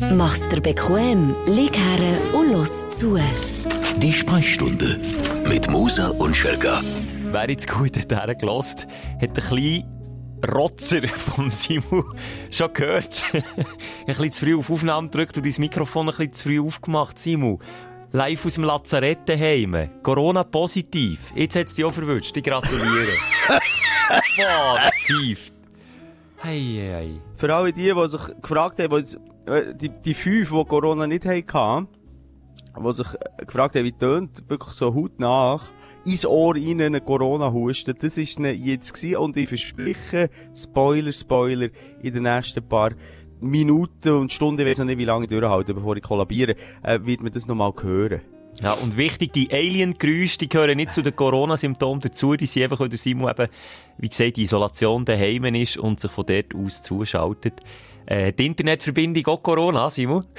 Mach's dir bequem, lieg her und los zu. Die Sprechstunde mit Musa und Schelga. Wer jetzt gut hat hergelost, hat ein bisschen Rotzer vom Simu schon gehört. ein bisschen zu früh auf Aufnahme gedrückt und dein Mikrofon ein bisschen zu früh aufgemacht, Simu. Live aus dem Lazarett daheim. Corona positiv. Jetzt hat es dich auch verwünscht. Ich gratuliere. Boah, das pfeift. Hei, hei. Für alle die, die sich gefragt haben, die, die, die fünf, die Corona nicht hatten, die sich äh, gefragt haben, wie tönt, wirklich so Haut nach, ins Ohr rein einen Corona-Husten, das ist jetzt gewesen. Und ich verspreche, Spoiler, Spoiler, in den nächsten paar Minuten und Stunden, ich weiß noch nicht, wie lange ich durchhalte, bevor ich kollabiere, äh, wird man das nochmal hören. Ja, und wichtig, die Alien-Geräusche, die gehören nicht zu den Corona-Symptomen dazu, die sind einfach, weil der Simon eben, wie gesagt, die Isolation daheim ist und sich von dort aus zuschaltet. Äh, die Internetverbindung auch Corona, Simon?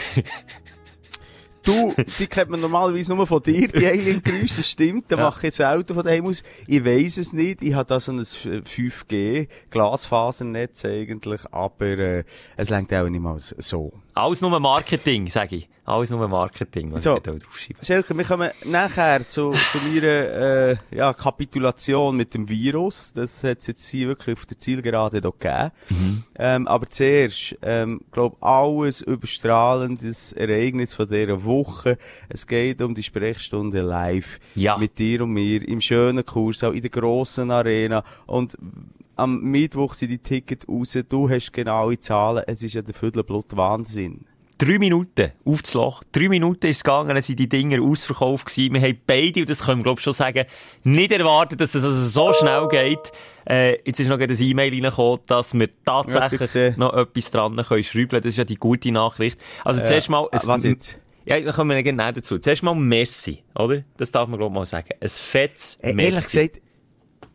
Du, die kennt man normalerweise nur von dir, die Alien-Geräusche, das stimmt. Da ja. mache ich jetzt Auto von daheim aus. Ich weiss es nicht. Ich habe da so ein 5G-Glasfasernetz eigentlich, aber äh, es längt auch nicht mal so. Alles nur Marketing, sage ich. Alles nur Marketing, was so, ich da draufschreibe. Schelke, wir kommen nachher zu, zu meiner äh, ja, Kapitulation mit dem Virus. Das hat es jetzt hier wirklich auf der Zielgerade hier gegeben. Mhm. Ähm, aber zuerst, ähm, glaube alles überstrahlendes Ereignis von dieser Woche. Es geht um die Sprechstunde live ja. mit dir und mir im schönen Kurs, auch in der grossen Arena. Und am Mittwoch sind die Tickets raus. Du hast genaue Zahlen. Es ist ja der Viertelblut Wahnsinn drei Minuten auf das Loch. Drei Minuten ist es gegangen, sind die Dinger ausverkauft gewesen. Wir haben beide, und das können wir glaube ich schon sagen, nicht erwartet, dass das also so schnell geht. Äh, jetzt ist noch ein E-Mail reingekommen, dass wir tatsächlich ja, noch etwas dran können schrauben. Das ist ja die gute Nachricht. Also zuerst mal... Äh, was jetzt? Ja, dann kommen wir genau dazu. Zuerst mal Messi, oder? Das darf man glaube ich mal sagen. Ein fettes äh, Messi. Ehrlich gesagt,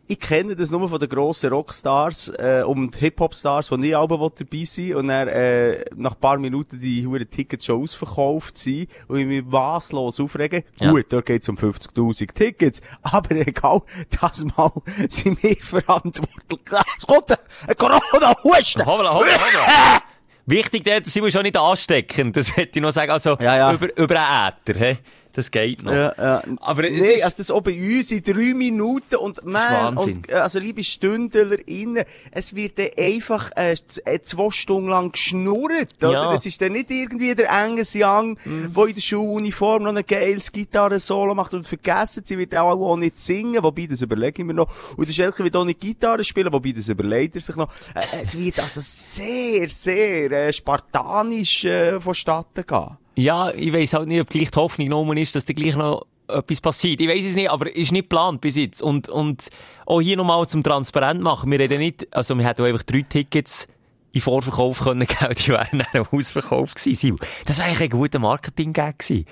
ich kenne das nur von den grossen Rockstars äh, und Hip-Hop-Stars, die nie alle dabei sind und dann äh, nach ein paar Minuten die huren Tickets schon ausverkauft sind und ich mich masslos aufregen. Ja. Gut, da geht's um 50'000 Tickets, aber egal, das Mal sind wir verantwortlich. Es kommt ein Corona-Husten! Hoppla, hoppla, hoppla! Wichtig, dort sind wir schon nicht anstecken, das hätte ich noch sagen, also ja, ja. über, über einen Äther, he? Das geht noch. Ja, ja. Aber es nee, ist... also das auch bei uns in drei Minuten und man, und, also liebe StündlerInnen, es wird dann einfach äh, äh, zwei Stunden lang geschnurrt, oder? Ja. Das ist dann nicht irgendwie der Angus Young, mhm. der in der Schuluniform noch ein geiles Gitarre-Solo macht und vergessen, sie wird auch, auch nicht singen, wobei, das überlege ich mir noch. Und der Schelke wird auch nicht Gitarre spielen, wobei, das überlegt er sich noch. Äh, es wird also sehr, sehr äh, spartanisch äh, vonstatten gehen. Ja, ich weiss halt nicht, ob gleich die Hoffnung genommen ist, dass da gleich noch etwas passiert. Ich weiss es nicht, aber ist nicht geplant bis jetzt. Und, und auch hier nochmal zum transparent machen. Wir reden nicht, also wir hätten einfach drei Tickets in Vorverkauf können geben, die wären dann Ausverkauf gewesen. Das wäre eigentlich ein guter Marketing-Gag gewesen.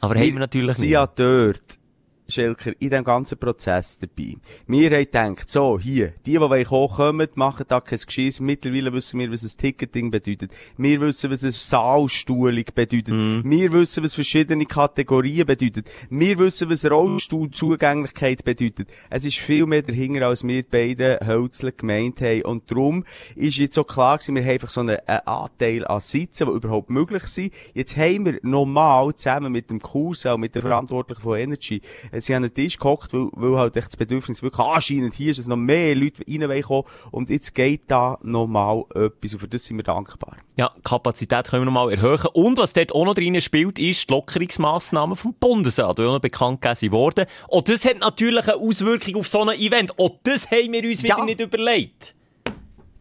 Aber wir haben wir natürlich nicht. Sie ja dort Schelker, in dem ganzen Prozess dabei. Wir haben gedacht, so, hier, die, die wollen kommen, kommen, machen da kein Geschiss. Mittlerweile wissen wir, was ein Ticketing bedeutet. Wir wissen, was eine Saalstuhlung bedeutet. Mm. Wir wissen, was verschiedene Kategorien bedeutet. Wir wissen, was Rollstuhlzugänglichkeit bedeutet. Es ist viel mehr dahinter, als wir beide Hölzle gemeint haben. Und darum ist jetzt so klar gewesen, wir haben einfach so einen, einen Anteil an Sitzen, die überhaupt möglich sind. Jetzt haben wir normal zusammen mit dem Kurs, auch mit der Verantwortlichen von Energy, sie haben den Tisch gehockt, weil, weil halt echt das Bedürfnis wirklich anscheinend hier ist, dass noch mehr Leute reinkommen und jetzt geht da nochmal etwas und für das sind wir dankbar. Ja, Kapazität können wir nochmal erhöhen und was dort auch noch drin spielt, ist die Lockerungsmassnahmen vom Bundesrat, die auch noch bekannt gegeben wurden. Und das hat natürlich eine Auswirkung auf so ein Event. Und das haben wir uns wieder ja. nicht überlegt.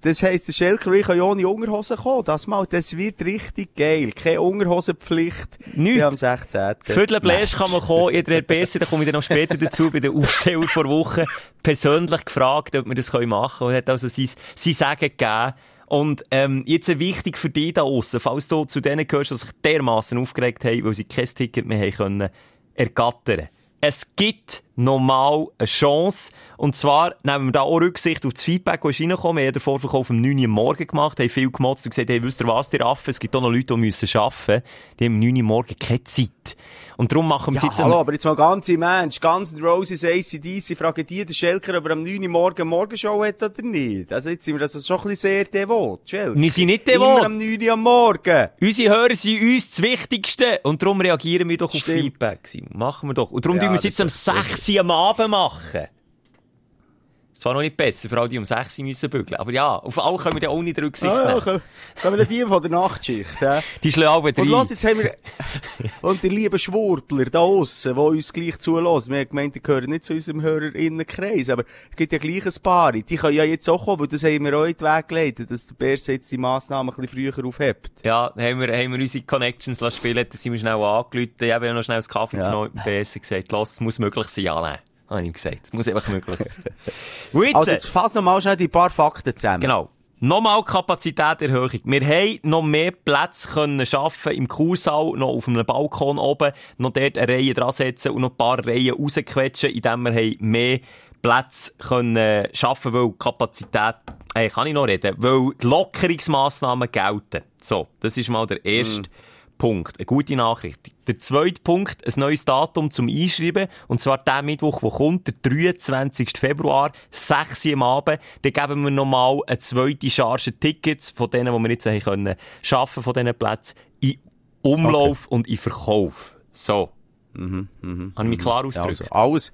Das heisst, der Schelker ich kann ja ohne Unterhosen kommen. Das mal, das wird richtig geil. Keine Unterhosenpflicht. Nicht. Am 16. Viertelbläsch kann man kommen. Jeder hat besser, da komme ich dann noch später dazu, bei der Aufstellung vor Woche persönlich gefragt, ob wir das machen können. Und hat also sein, sein Sagen gegeben. Und ähm, jetzt wichtig für dich da außen, falls du zu denen gehörst, die sich dermaßen aufgeregt haben, weil sie kein Ticket mehr haben können ergattern. Es gibt nochmal eine Chance. Und zwar nehmen wir da auch Rücksicht auf das Feedback, das ist. Wir haben den Vorverkauf um 9 Uhr morgen gemacht, haben viel gemotzt und gesagt, hey, wisst ihr was, ihr Affen, es gibt auch noch Leute, die müssen arbeiten. Die haben um 9 Uhr morgen keine Zeit. Und darum machen wir Ja, jetzt... hallo, aber jetzt mal ganz im Ernst. Guns N' Roses, ACDC, fragen die den Schelker, ob er am 9 Uhr morgen Morgenshow hat oder nicht. Also jetzt sind wir also schon ein bisschen sehr devot, Schelker. Wir sind nicht Immer devot. am 9 Uhr am Morgen. Unsere Hörer sind uns das Wichtigste. Und darum reagieren wir doch auf Stimmt. Feedback. Simon. Machen wir doch. Und darum Ja, tun wir es jetzt am ist doch 6 Uhr am Abend machen. Es war noch nicht besser, vor allem die um 6 Uhr müssen bügeln. Aber ja, auf alle können wir ja auch nicht Rücksicht Ah, ja, nehmen. können können wir die von der Nachtschicht, hä? Die schlagen alle Und los, jetzt haben wir, und die lieben Schwurbler da aussen, die uns gleich zulassen. Wir haben gemeint, die gehören nicht zu unserem Hörerinnenkreis, aber es gibt ja gleich ein paar. Die können ja jetzt auch kommen, weil das haben wir auch in den Weg geleitet, dass der Bär jetzt die Massnahmen ein bisschen früher aufhebt. Ja, haben wir, haben wir unsere Connections lassen spielen, da sind wir schnell angelötet. Ich habe ja noch schnell einen Kaffee Ja. genommen mit dem BS und gesagt, lass, es muss möglich sein, ja, nein. Habe ich ihm gesagt. Es muss einfach möglich sein. Jetzt, Also jetzt fassen wir mal schnell die paar Fakten zusammen. Genau. Nochmal Kapazitäterhöhung. Wir haben noch mehr Plätze können schaffen im Kursaal, noch auf einem Balkon oben, noch dort eine Reihe dran setzen und noch ein paar Reihen rausquetschen, indem wir haben mehr Plätze können schaffen, weil Kapazität, äh, kann ich noch reden, weil die Lockerungsmassnahmen gelten. So, das ist mal der erste Punkt. Eine gute Nachricht. Der zweite Punkt, ein neues Datum zum Einschreiben. Und zwar der Mittwoch, der kommt, der 23. Februar, 6 Uhr am Abend. Dann geben wir nochmal eine zweite Charge Tickets von denen, die wir jetzt haben können, schaffen von diesen Plätzen, in Umlauf und in Verkauf. So. Habe ich mich klar Ja, ausgedrückt? also alles,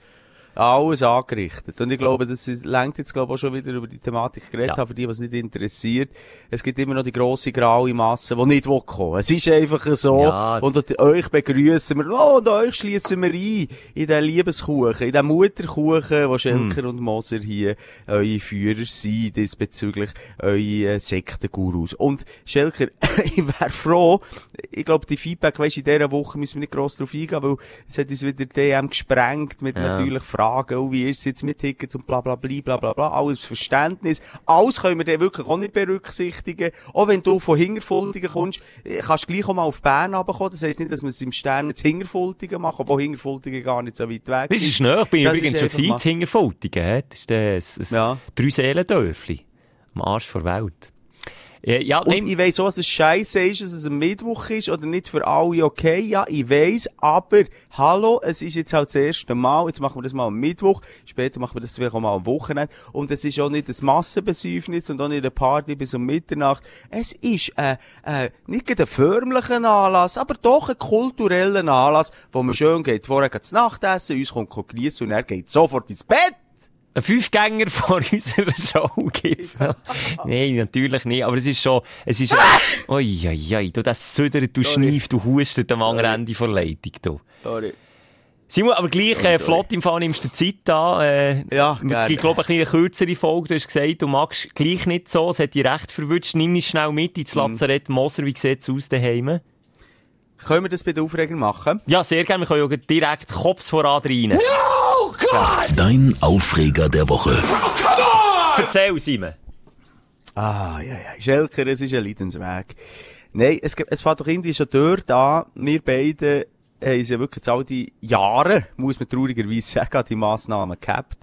alles angerichtet. Und ich glaube, das ist, lenkt jetzt, glaube ich, auch schon wieder über die Thematik geredet Ja. für die, was nicht interessiert. Es gibt immer noch die grosse graue Masse, die nicht will kommen. Es ist einfach so. Ja. Und euch begrüßen wir, oh, und euch schließen wir ein, in den Liebeskuchen, in den Mutterkuchen, wo Schelker und Moser hier eure Führer sind, diesbezüglich eure Sektengurus. Und Schelker, ich wäre froh, ich glaube, die Feedback, weisst, in dieser Woche müssen wir nicht gross drauf eingehen, weil es hat uns wieder DM gesprengt mit Ja. natürlich Fragen, oh, wie ist es jetzt mit Tickets und bla bla bla bla bla bla, alles Verständnis. Alles können wir dann wirklich auch nicht berücksichtigen. Auch wenn du von Hingerfultigen kommst, äh, kannst du gleich auch mal auf Bern runterkommen. Das heisst nicht, dass wir es im Stern zu Hingerfultigen machen, obwohl Hingerfultigen gar nicht so weit weg Das ist schnell. Ich bin Das übrigens ist schon gewesen, mal- in Hingerfultigen. hä? Das ist ein, ein Ja. Drei-Seelen-Dörfli. Am Arsch der Welt. Äh, Ja, Und nein, ich weiss auch, dass es scheiße ist, dass es ein Mittwoch ist oder nicht für alle okay. Ja, ich weiss, aber hallo, es ist jetzt halt das erste Mal. Jetzt machen wir das mal am Mittwoch. Später machen wir das vielleicht auch mal am Wochenende. Und es ist auch nicht ein Massenbesäufnis und auch nicht eine Party bis um Mitternacht. Es ist äh, äh, nicht ein förmlicher Anlass, aber doch ein kultureller Anlass, wo man schön geht. Vorher geht das Nachtessen, uns kommt geniessen und er geht sofort ins Bett. Ein Fünfgänger vor unserer Show gibt's noch. Nein, natürlich nicht. Aber es ist schon, es ist, oi, oi, oi, du, das Södert, du Sorry. schneifst, du hustest am anderen Ende der Leitung, du. Sorry. Simon, aber gleich, äh, flott im Fall nimmst du Zeit an, äh, Ja, gerne. Ich glaube, eine kürzere Folge. Du hast gesagt, du magst gleich nicht so. Es hat dich recht verwünscht. Nimm dich schnell mit ins Mhm. Lazarett Moser. Wie sieht's aus daheim? Können wir das bei den Aufregern machen? Ja, sehr gerne. Wir können ja direkt Kopf voran rein. Dein Aufreger der Woche. Erzähl, Simon. Ah, ja, ja. Schelker, es ist ein Leidensweg. Nein, es, gibt- es fängt doch irgendwie schon dort an. Wir beide haben es ja wirklich jetzt all die Jahre, muss man traurigerweise sagen, die Massnahmen gehabt.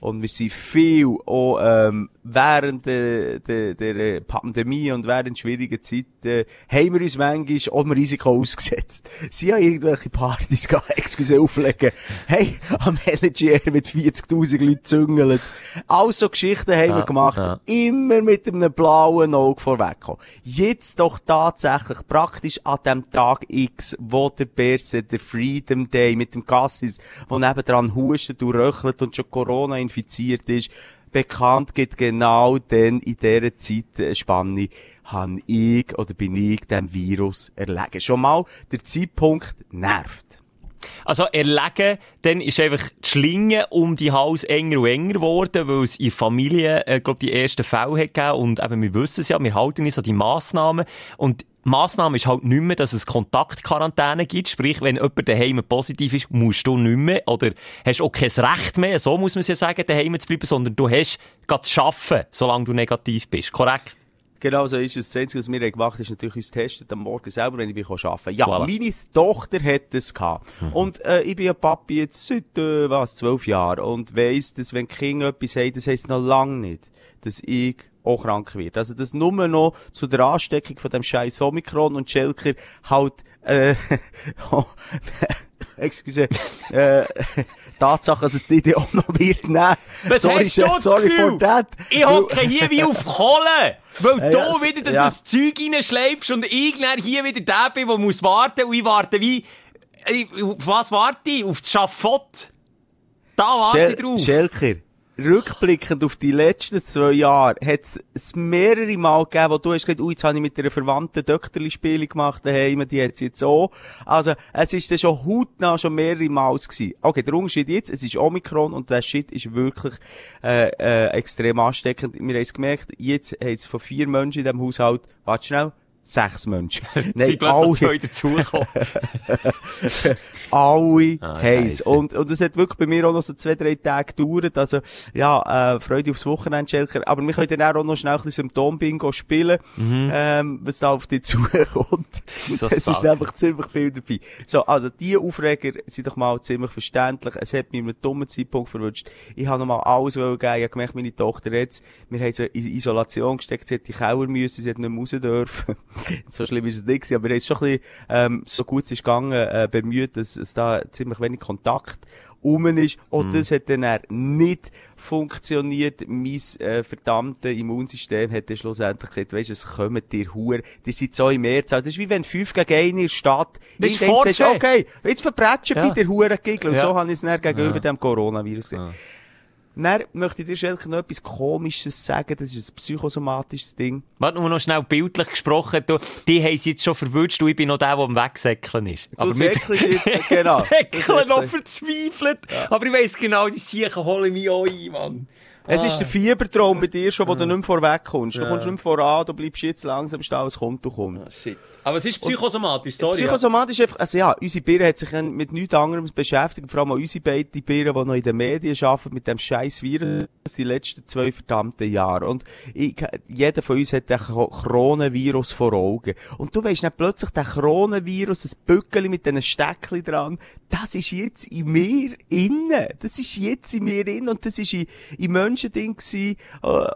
Und wir sind viel auch, ähm, während der, der, der Pandemie und während schwierigen Zeiten haben wir uns manchmal auch dem Risiko ausgesetzt. Sie haben irgendwelche Partys gehabt, excuse, auflegen. Hey, am LGR mit 40.000 Leuten züngeln. All so Geschichten haben Ja, wir gemacht. ja. Immer mit einem blauen Auge vorwegkommen. Jetzt doch tatsächlich praktisch an dem Tag X, wo der Berse, der Freedom Day mit dem Cassis, wo nebendran hustet und röchelt und schon Corona infiziert ist, bekannt gibt, genau dann in dieser Zeitspanne habe ich oder bin ich dem Virus erlegen. Schon mal, der Zeitpunkt nervt. Also, erlegen, dann ist einfach die Schlinge um die Hals enger und enger geworden, weil es in Familie, äh, glaub, die ersten Fälle hat gegeben. Und eben, wir wissen es ja, wir halten uns an die Massnahmen. Und Massnahme ist halt nicht mehr, dass es Kontaktquarantäne gibt. Sprich, wenn jemand daheim positiv ist, musst du nicht mehr, oder hast auch kein Recht mehr, so muss man es ja sagen, daheim zu bleiben, sondern du hast gerade zu arbeiten, solange du negativ bist. Korrekt? Genau so ist es. Das Einzige, was wir gemacht haben, ist natürlich uns testen am Morgen selber, wenn ich bin arbeiten Ja, Voilà. meine Tochter hat das gehabt. Und äh, ich bin ja Papi jetzt seit, äh, was, zwölf Jahren und weiss, dass wenn Kinder etwas haben, das heisst noch lange nicht, dass ich auch krank werde. Also das nur noch zu der Ansteckung von dem scheiß Omikron und Schelker halt, äh, oh, excuse, äh, Tatsache, dass es die Idee auch noch wird nehmen. Was sorry, hast du sorry Gefühl? for that. Ich hocke hier wie auf Kohle, weil Ja, du ja, wieder ja. das Zeug reinschleibst und ich hier wieder der bin, der muss warten und ich warte wie... Ich- Auf was warte ich? Auf das Schafott? Da warte ich Schel drauf. Schelker, rückblickend auf die letzten zwei Jahre, hat es mehrere Mal gegeben, wo du hast gesagt, ui, jetzt habe ich mit einer verwandten Dökterli-Spiele gemacht daheim, die hat jetzt auch. Also, es ist dann schon hautnah schon mehrere Mal gewesen. Okay, der Unterschied jetzt, es ist Omikron und der Shit ist wirklich, äh, äh, extrem ansteckend. Wir haben es gemerkt, jetzt haben es von vier Menschen in diesem Haushalt, warte schnell, sechs Menschen. Sie plötzlich alle- zwei dazugekommen. alle Ah, heiß. Und, und es hat wirklich bei mir auch noch so zwei, drei Tage gedauert. Also, ja, äh, Freude aufs Wochenende, Schelker. Aber wir können dann auch noch schnell ein bisschen Symptom-Bingo spielen, ähm, was da auf dich zukommt. Mhm. So es ist einfach ziemlich viel dabei. So, also, die Aufreger sind doch mal ziemlich verständlich. Es hat mich in einem dummen Zeitpunkt verwünscht. Ich habe noch mal alles wollen geben. Ich habe gemerkt, meine Tochter jetzt, wir haben sie in Isolation gesteckt, sie hat die Keller müssen, sie hat nicht mehr raus dürfen. so schlimm ist es nicht gewesen, aber wir haben es schon ein bisschen, ähm, so gut es ist gegangen, äh, bemüht, dass es da ziemlich wenig Kontakt rum ist. Und das hat dann nicht funktioniert. Mein äh, verdammtes Immunsystem hat dann schlussendlich gesagt, weisst du, es kommen dir Huren, die sind so im März. Also, das ist wie wenn 5 gegen 1 in der Stadt, Das ich ist Fortschritt. okay, jetzt verbrechen Ja. bei der Huren. Und Ja. so habe ich es dann gegenüber dem Coronavirus gesehen. Dann möchte ich dir Schelke noch etwas Komisches sagen, das ist ein psychosomatisches Ding. Warte nur noch schnell bildlich gesprochen. Du, die haben sie jetzt schon verwünscht und ich bin noch der, der am Wegsäckeln ist. Du säckelst jetzt, genau. Säckeln noch verzweifelt. Aber ich weiss genau, die Siechen holen mich auch ein, Mann. Es ist der Ah. Fiebertraum bei dir schon, wo du nicht mehr vorweg kommst. Du kommst nicht mehr voran, du bleibst jetzt langsam stehen, es kommt, du kommst. Shit. Aber es ist psychosomatisch, sorry. Psychosomatisch einfach, also ja, unsere Birne hat sich mit nichts anderem beschäftigt, vor allem auch unsere beiden Birnen, die noch in den Medien arbeiten, mit dem scheiß Virus, die letzten zwei verdammten Jahre. Und ich, jeder von uns hat den Coronavirus vor Augen. Und du weisst nicht plötzlich, der Coronavirus, das Bückeli mit diesen Steckli dran, das ist jetzt in mir innen. Das ist jetzt in mir innen und das ist in, in Menschending gsi, äh,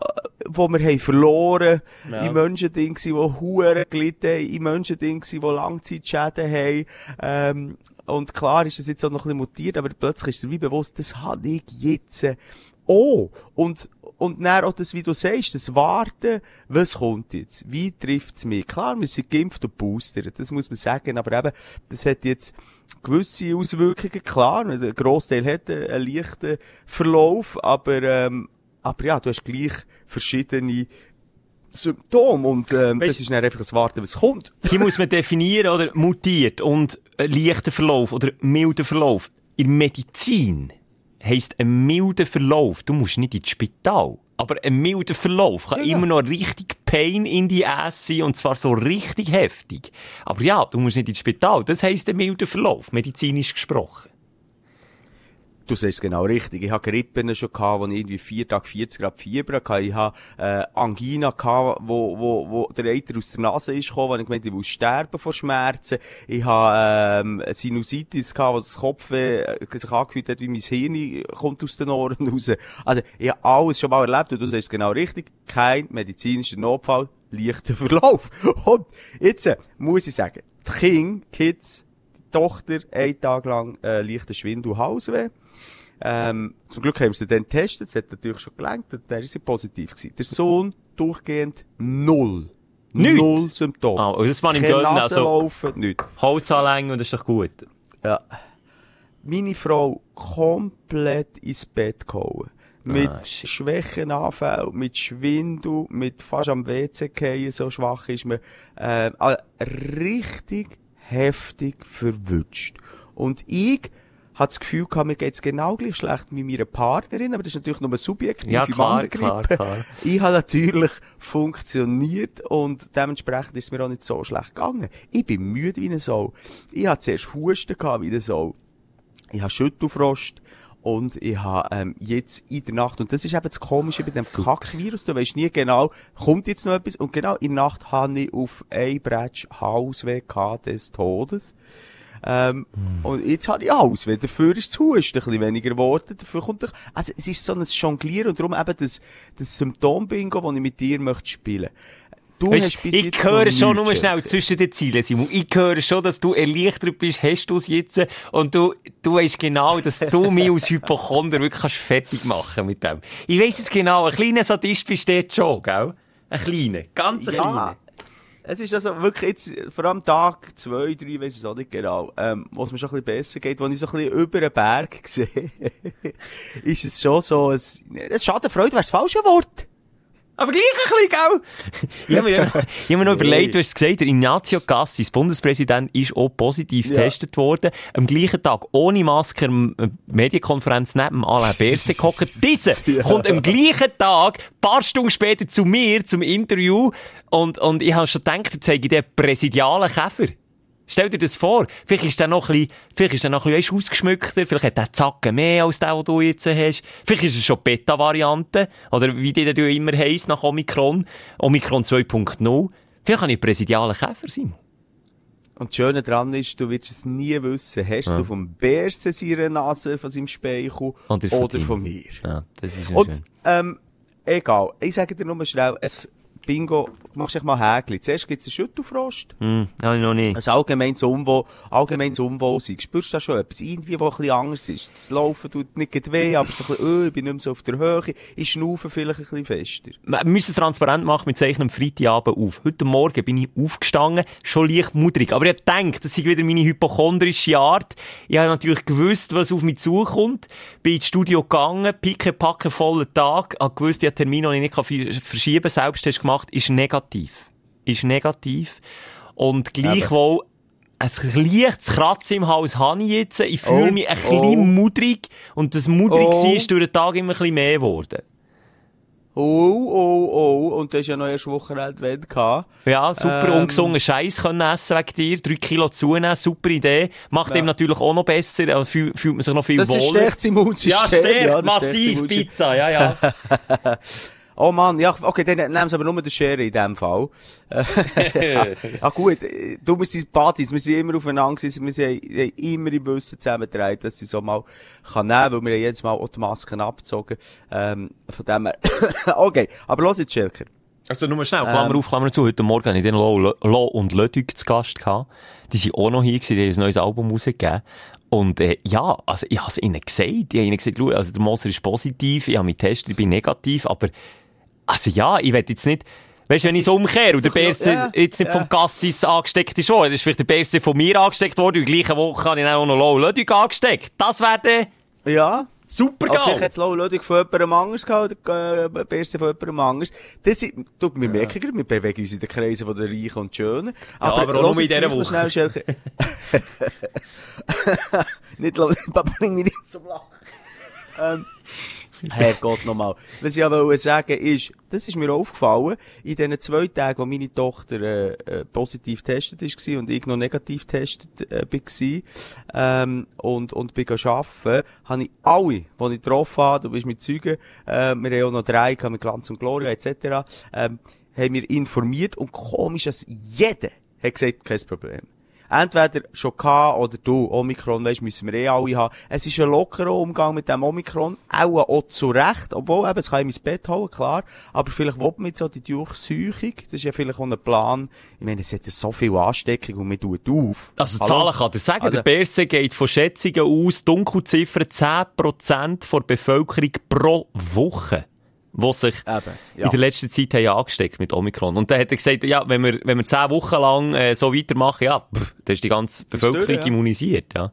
wo wir haben verloren, Ja. in Menschending gsi, wo Huren gelitten haben, in Menschending gsi, wo Langzeitschäden haben, ähm, und klar ist das jetzt auch noch ein bisschen mutiert, aber plötzlich ist dir wie bewusst, das habe ich jetzt auch. Und, und dann auch das, wie du sagst, das Warten, was kommt jetzt? Wie trifft's mich? Klar, wir sind geimpft und boostert, das muss man sagen, aber eben, das hat jetzt gewisse Auswirkungen, klar, der Großteil hat einen, einen leichten Verlauf, aber, ähm, aber ja, du hast gleich verschiedene Symptome und ähm, Weisst- das ist dann einfach das Warten, was kommt. Hier muss man definieren, oder? Mutiert und äh, leichter Verlauf oder milder Verlauf. In der Medizin heisst ein milder Verlauf, du musst nicht ins Spital. Aber ein milder Verlauf kann immer noch richtig Pain in die Ass sein, und zwar so richtig heftig. Aber ja, du musst nicht ins Spital. Das heisst ein milder Verlauf, medizinisch gesprochen. Du sagst genau richtig. Ich hatte Grippen schon gehabt, wo ich irgendwie vier Tage 40 Grad Fieber hatte. Ich hatte, äh, Angina gehabt, wo, wo, wo der Eiter aus der Nase ist gekommen, wo ich gemeint, ich will sterben vor Schmerzen. Ich hatte, ähm, Sinusitis gehabt, wo das Kopfweh äh, sich angefühlt hat, wie mein Hirn kommt aus den Ohren raus. Also, ich habe alles schon mal erlebt und du sagst genau richtig. Kein medizinischer Notfall, leichter Verlauf. Und jetzt äh, muss ich sagen, die Kinder, Kids, Tochter, einen Tag lang, äh, leichter Schwindel, Hausweh. Ähm, zum Glück haben wir sie dann getestet, es hat natürlich schon gelangt, und dann ist sie positiv gewesen. Der Sohn durchgehend null. Nichts? Null Symptome. Ah, und das war im Gönnen, also laufen, nichts. Holz anlängen und das ist doch gut. Ja. Meine Frau komplett ins Bett gehauen. Mit Ah, shit. schwächen Anfällen, mit Schwindel, mit fast am WC gehen, so schwach ist man, äh, richtig heftig verwünscht. Und ich hat das Gefühl gehabt, mir geht's genau gleich schlecht wie meiner Partnerin, aber das ist natürlich nur subjektiv. Ja, klar, klar, klar. Ich habe natürlich funktioniert und dementsprechend ist es mir auch nicht so schlecht gegangen. Ich bin müde wie eine Sau. Ich hatte zuerst Husten gehabt wie eine Sau. Ich habe Schüttelfrost Und ich habe ähm, jetzt in der Nacht, und das ist eben das Komische bei dem Kackvirus, du weißt nie genau, kommt jetzt noch etwas, und genau in der Nacht habe ich auf ein Bretsch Hausweh des Todes. Ähm, Und jetzt habe ich alles, weil dafür ist das Husten ein bisschen weniger geworden, dafür kommt doch, also es ist so ein Jonglieren und darum eben das, das Symptom-Bingo, das ich mit dir möchte spielen. Du Weißt, ich jetzt höre schon nur schnell zwischen den Zielen, Simon. Ich höre schon, dass du erleichtert bist, hast du es jetzt, und du, du weißt genau, dass du mich als Hypochonder wirklich kannst fertig machen mit dem. Ich weiss es genau, ein kleiner Sadist bist du dort schon, gell? Ein kleiner, ganz ein Ja. kleiner. Es ist also wirklich jetzt, vor allem Tag zwei, drei, weiss es auch nicht genau, ähm, wo es mir schon ein bisschen besser geht, wo ich so ein bisschen über den Berg sehe, ist es schon so ein, ein Schadenfreude wäre das falsche Wort. Aber gleich ein bisschen, gell? Ich habe mir, ich hab mir noch überlegt, du hast es gesagt, der Ignazio Cassis, Bundespräsident, ist auch positiv Ja. getestet worden. Am gleichen Tag, ohne Maske, äh, Medienkonferenz neben Alain Berset gehockt. Dieser kommt am gleichen Tag, paar Stunden später zu mir, zum Interview. Und, und ich habe schon gedacht, jetzt zeige ich den präsidialen Käfer. Stell dir das vor. Vielleicht ist der noch ein bisschen, vielleicht ist der noch ein bisschen ausgeschmückter. Vielleicht hat der Zacken mehr als der, den du jetzt hast. Vielleicht ist es schon Beta-Variante. Oder wie die du immer heisst nach Omikron. Omikron 2.0. Vielleicht habe ich einen präsidialen Käfer, Simon. Und das Schöne dran ist, du wirst es nie wissen, hast du vom Bärsen seine Nase, von seinem Speichel, Oder von oder von mir. Ja, das ist ja Und, schön. ähm, egal. Ich sage dir nur schnell, es, Bingo, du machst dich mal Häkli. Zuerst gibt's einen Schüttelfrost. Hm, habe ich noch nicht. Ein allgemeines Unwohl, allgemeines Unwohlsein. Spürst du da schon etwas? Irgendwie, was ein bisschen anders ist. Das Laufen tut nicht weh, aber so ein bisschen, öh, ich bin nicht mehr so auf der Höhe. Ich schnaufe vielleicht ein bisschen fester. Wir müssen es transparent machen, wir zeichnen am Freitagabend auf. Heute Morgen bin ich aufgestanden, schon leicht mudrig. Aber ich gedacht, das ist wieder meine hypochondrische Art. Ich habe natürlich gewusst, was auf mich zukommt. Bin ins Studio gegangen, picke, packe, vollen Tag. Habe gewusst, ich habe Termine, die ich nicht ver- verschieben kann. Selbsttest gemacht, ist negativ. Ist negativ. Und gleichwohl, ein leichtes Kratzen im Hals habe ich jetzt. Ich fühle Oh, mich ein oh. bisschen mudrig. Und das mudrig Oh. ist durch den Tag immer ein bisschen mehr geworden. Oh, oh, oh. Und du hast ja noch erst Wochenende wenn gehabt. Ja, super Ähm. ungesungen Scheiß können essen wegen dir. Drei Kilo zunehmen, super Idee. Macht Ja. ihm natürlich auch noch besser, also fühlt, fühlt man sich noch viel Das ist wohler. stärkt das Immunsystem. ja, stärkt, das das massiv. Pizza, ja, ja. Oh Mann, ja, okay, dann nehmen sie aber nur den Schere in dem Fall. Ah, gut, du, wir sind Partys, wir sind immer aufeinander gewesen, wir sind immer im Wissen zusammengetragen, dass sie so mal kann nehmen, weil wir haben jedes Mal auch die Masken abgezogen, ähm, von dem her. okay, aber los jetzt, Schelker. Also nur schnell, Klammer auf, Klammer zu. Heute Morgen hatte ich den Lo, Lo und Lödig zu Gast gehabt. Die sind auch noch hier gewesen, die haben ein neues Album rausgegeben. Und, äh, ja, also, ich habe es ihnen gesagt. Ich habe ihnen gesagt, schau, also, der Moser ist positiv, ich habe mich getestet, ich bin negativ, aber, also, ja, ich will jetzt nicht, Weißt du, wenn ich es umkehre und der Berse ja, jetzt nicht ja. vom Gassis angesteckt ist worden, ist vielleicht der Berse von mir angesteckt worden und in der gleichen Woche habe ich dann auch noch Lo Lödig angesteckt. Das wäre dann Ja. super Aber vielleicht geil. hat es Lau Lödig von jemandem anders gehabt, oder, äh, Berse von jemandem anders. Das ist, du, wir merken gerade, wir bewegen uns in den Kreisen von den Reichen und Schönen. aber auch los nur in dieser Woche. Schnell, nicht, Papa, bring mich nicht zum Lachen. ähm, Herrgott nochmal. Was ich aber wollte sagen ist, das ist mir aufgefallen, in diesen zwei Tagen, wo meine Tochter äh, äh, positiv getestet ist und ich noch negativ getestet äh, war, ähm, und, und bin arbeiten, habe ich alle, die ich getroffen habe, du bist mit Zeugen, äh, wir haben auch noch drei mit Glanz und Gloria etc., ähm, haben wir informiert und komisch, dass jeder hat gesagt, kein Problem. Entweder schon gehabt oder du, Omikron, weisst, müssen wir eh alle haben. Es ist ein lockerer Umgang mit dem Omikron, auch, auch zu Recht, obwohl, eben, es kann ihm ins Bett holen, klar, aber vielleicht will man jetzt so die Durchsuchung, das ist ja vielleicht auch ein Plan, ich meine, es hat ja so viel Ansteckung und man tut auf. Also Hallo? Zahlen kann er sagen. Also- der Berse geht von Schätzungen aus, Dunkelziffer 10% der Bevölkerung pro Woche, die sich Eben, ja. in der letzten Zeit haben angesteckt mit Omikron. Und dann hat er gesagt, ja, wenn wir, wenn wir 10 Wochen lang äh, so weitermachen, ja, pff, dann ist die ganze Bevölkerung durch, ja. immunisiert. Ja.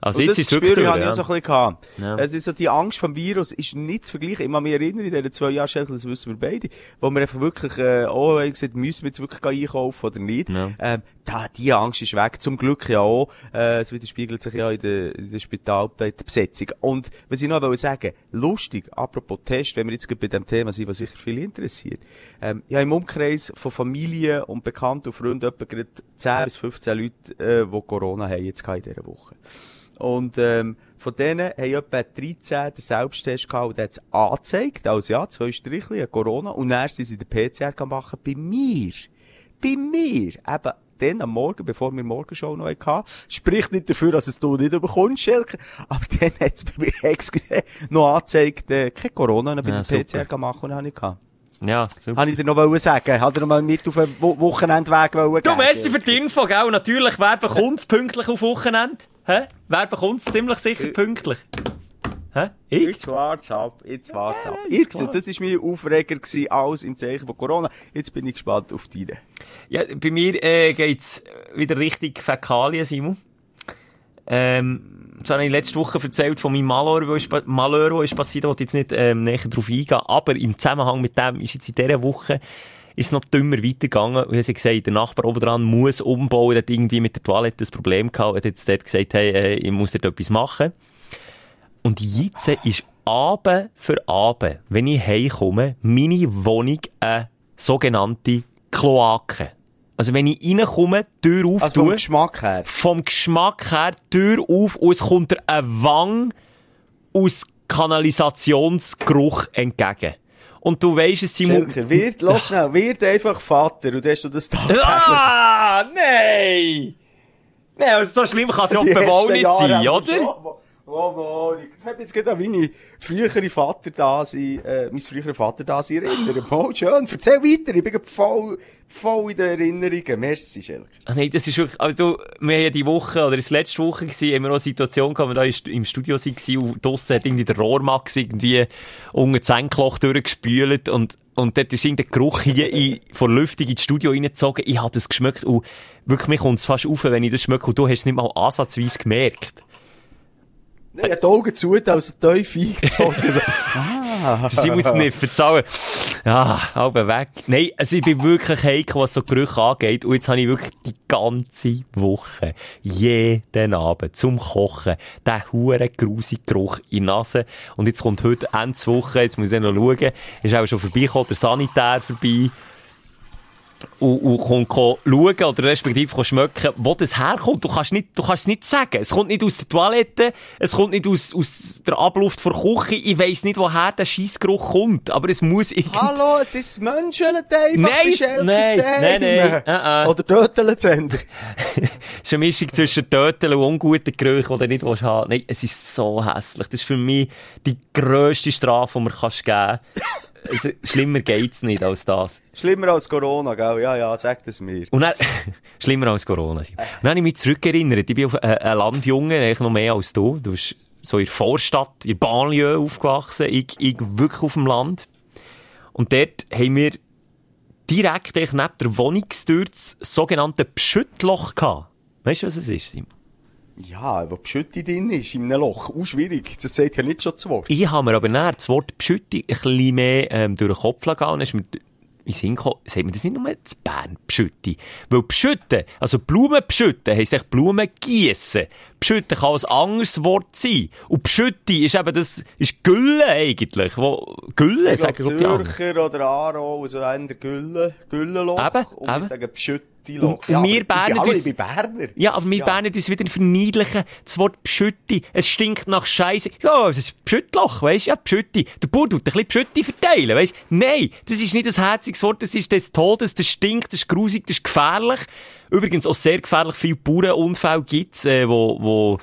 Also Und jetzt das ist es wirklich durch. ich Ja. auch so ein bisschen gehabt. Ja. Es ist so, die Angst vom Virus ist nicht zu vergleichen. Ich kann mich erinnern, in diesen zwei Jahren, das wissen wir beide, wo wir einfach wirklich, äh, oh, haben gesagt, müssen wir jetzt wirklich einkaufen oder nicht. Ja. Ähm, da, die Angst ist weg. Zum Glück ja auch. Äh, es widerspiegelt sich ja in der, in der Spitalbesetzung. Und, was ich noch wollte sagen, lustig, apropos Test, wenn wir jetzt gerade bei dem Thema sind, was sicher viele interessiert. Ähm, ich habe im Umkreis von Familie und Bekannten und Freunden etwa gerade 10 bis 15 Leute, äh, die Corona haben jetzt in dieser Woche. Und, ähm, von denen haben etwa 13 den Selbsttest gehabt und hat es angezeigt. Also ja, zwei Strichli, Corona. Und dann sind sie den PCR machen. Bei mir. Bei mir. Eben, dann am Morgen, bevor wir Morgenshow noch hatten, spricht nicht dafür, dass es du nicht überkommst, Schelke. Aber dann hat es bei mir extra noch angezeigt, äh, kein Corona, dann bin Ja, ich. PCR machen und habe ich gehabt. Ja, super. Habe ich dir noch wollen sagen? Hat er noch mal mit auf den Wo Wochenendweg wollen Du, merci für die Info, gell? Natürlich, wer bekommt's pünktlich auf Wochenende? Hä? Wer bekommt's ziemlich sicher pünktlich? Hä? Ich? Jetzt wart's ab, jetzt wart's ab. ist Jetzt, das war mein Aufreger, gewesen, alles im Zeichen von Corona. Jetzt bin ich gespannt auf deine. Ja, bei mir äh, geht's wieder richtig Fäkalien, Simon. Ähm, das habe ich letzte Woche erzählt von meinem Malheur, wo ist, Malheur, wo ist passiert, ich jetzt nicht ähm, näher drauf eingehen, aber im Zusammenhang mit dem ist jetzt in dieser Woche ist es noch dümmer weitergegangen. Und habe gesagt, der Nachbar oben dran muss umbauen, der hat irgendwie mit der Toilette ein Problem gehabt, hat jetzt dort gesagt, hey, äh, ich muss dort etwas machen. Und jetzt ist Abend für Abend, wenn ich heimkomme, meine Wohnung eine sogenannte Kloake. Also wenn ich reinkomme, Tür auf, Also vom Geschmack her. vom Geschmack her, Tür auf und es kommt dir ein Wang aus Kanalisationsgeruch entgegen. Und du weisst es, Simon... Schelker, wird, lass schnell, wird einfach Vater und hast du das tagtäglich. Ah, nein! Nein, also so schlimm kann es ja ersten nicht sein, oder? Schon- Oh, oh, ich habe jetzt gerade an meine frühere Vater da sein, äh, mein früherer Vater da sein erinnern. Oh, schön. Erzähl weiter. Ich bin voll, voll in den Erinnerungen. Merci, Schelker. Ach nein, das ist wirklich, also du, wir haben ja die Woche, oder es letzte Woche gewesen, haben wir auch eine Situation gehabt, wo wir da im Studio waren und draussen hat irgendwie der Rohrmax irgendwie unter das Senkloch durchgespült und, und dort ist irgendein Geruch hier in, von Lüftung ins Studio reingezogen. Ich habe das geschmeckt und wirklich, mir kommt es fast auf, wenn ich das schmecke und du hast es nicht mal ansatzweise gemerkt. Ich habe die Augen zu, also tief eingezogen. so, ah. Sie muss nicht verzahlen. Ja, halb weg. Nein, also ich bin wirklich heikel, was so Gerüche angeht. Und jetzt habe ich wirklich die ganze Woche, jeden Abend zum Kochen, den huren grusigen Geruch in die Nase. Und jetzt kommt heute Endswoche, jetzt muss ich noch schauen, ist auch schon vorbeigekommen, der Sanitär vorbei. Und, und ko schauen, oder respektive ko schmecken, wo das herkommt. Du kannst nicht, du kannst es nicht sagen. Es kommt nicht aus der Toilette, es kommt nicht aus, aus der Abluft der Küche. Ich weiss nicht, woher der Scheissgeruch kommt, aber es muss irgendwie... Hallo, es ist das Menscheln einfach. Nein, Schelkers nein, nein, daheim. nein, äh, äh. Oder Tötelenzender. Es ist eine Mischung zwischen Töteln und unguten Gerüchen, die du nicht willst haben Nein, es ist so hässlich. Das ist für mich die grösste Strafe, die man kannst geben kann. Also, schlimmer geht's nicht als das. Schlimmer als Corona, gell? Ja, ja, sag das mir. Und dann, schlimmer als Corona. Und dann habe ich mich zurückerinnert. Ich bin auf äh, ein Landjunge, eigentlich noch mehr als du. Du bist so in der Vorstadt, in der Banlieue aufgewachsen. Ich, ich wirklich auf dem Land. Und dort haben wir direkt neben der Wohnungstür das sogenannte Pschüttloch gehabt. Weißt du, was es ist, Simon? Ja, wo die Schütte drin ist, in einem Loch. Auch schwierig. Das sagt ja nicht schon das Wort. Ich habe mir aber näher das Wort Pschütti ein bisschen mehr ähm, durch den Kopf gegangen. Ist mir in Sinn gekommen, sagt man das nicht nur zu Bern, Pschütti? Weil Pschütte, also Blumen pschütten, heisst echt Blumen gießen. Pschütte kann ein anderes Wort sein. Und Pschütti ist eben das, ist Gülle eigentlich. Wo, Gülle, Ich sagen glaube, glaub die. Zürcher oder Aarau, so ein der Gülle, Güllenloch. Eben, und eben. wir sagen Pschüttiloch. Und- und wir Berner, das- bin Berner. Ja, aber wir Ja. Berner uns wieder verniedlichen. Das Wort Pschütti. Es stinkt nach Scheiße. Ja, es ist Pschüttloch, weisst du? Ja, Pschütti. Der Bauer tut ein bisschen Pschütti verteilen, weisst du? Nein, das ist nicht ein herziges Wort, das ist des Todes, das stinkt, das ist grusig, das ist gefährlich. Übrigens auch sehr gefährlich viele Bauernunfälle gibt's, äh, wo, wo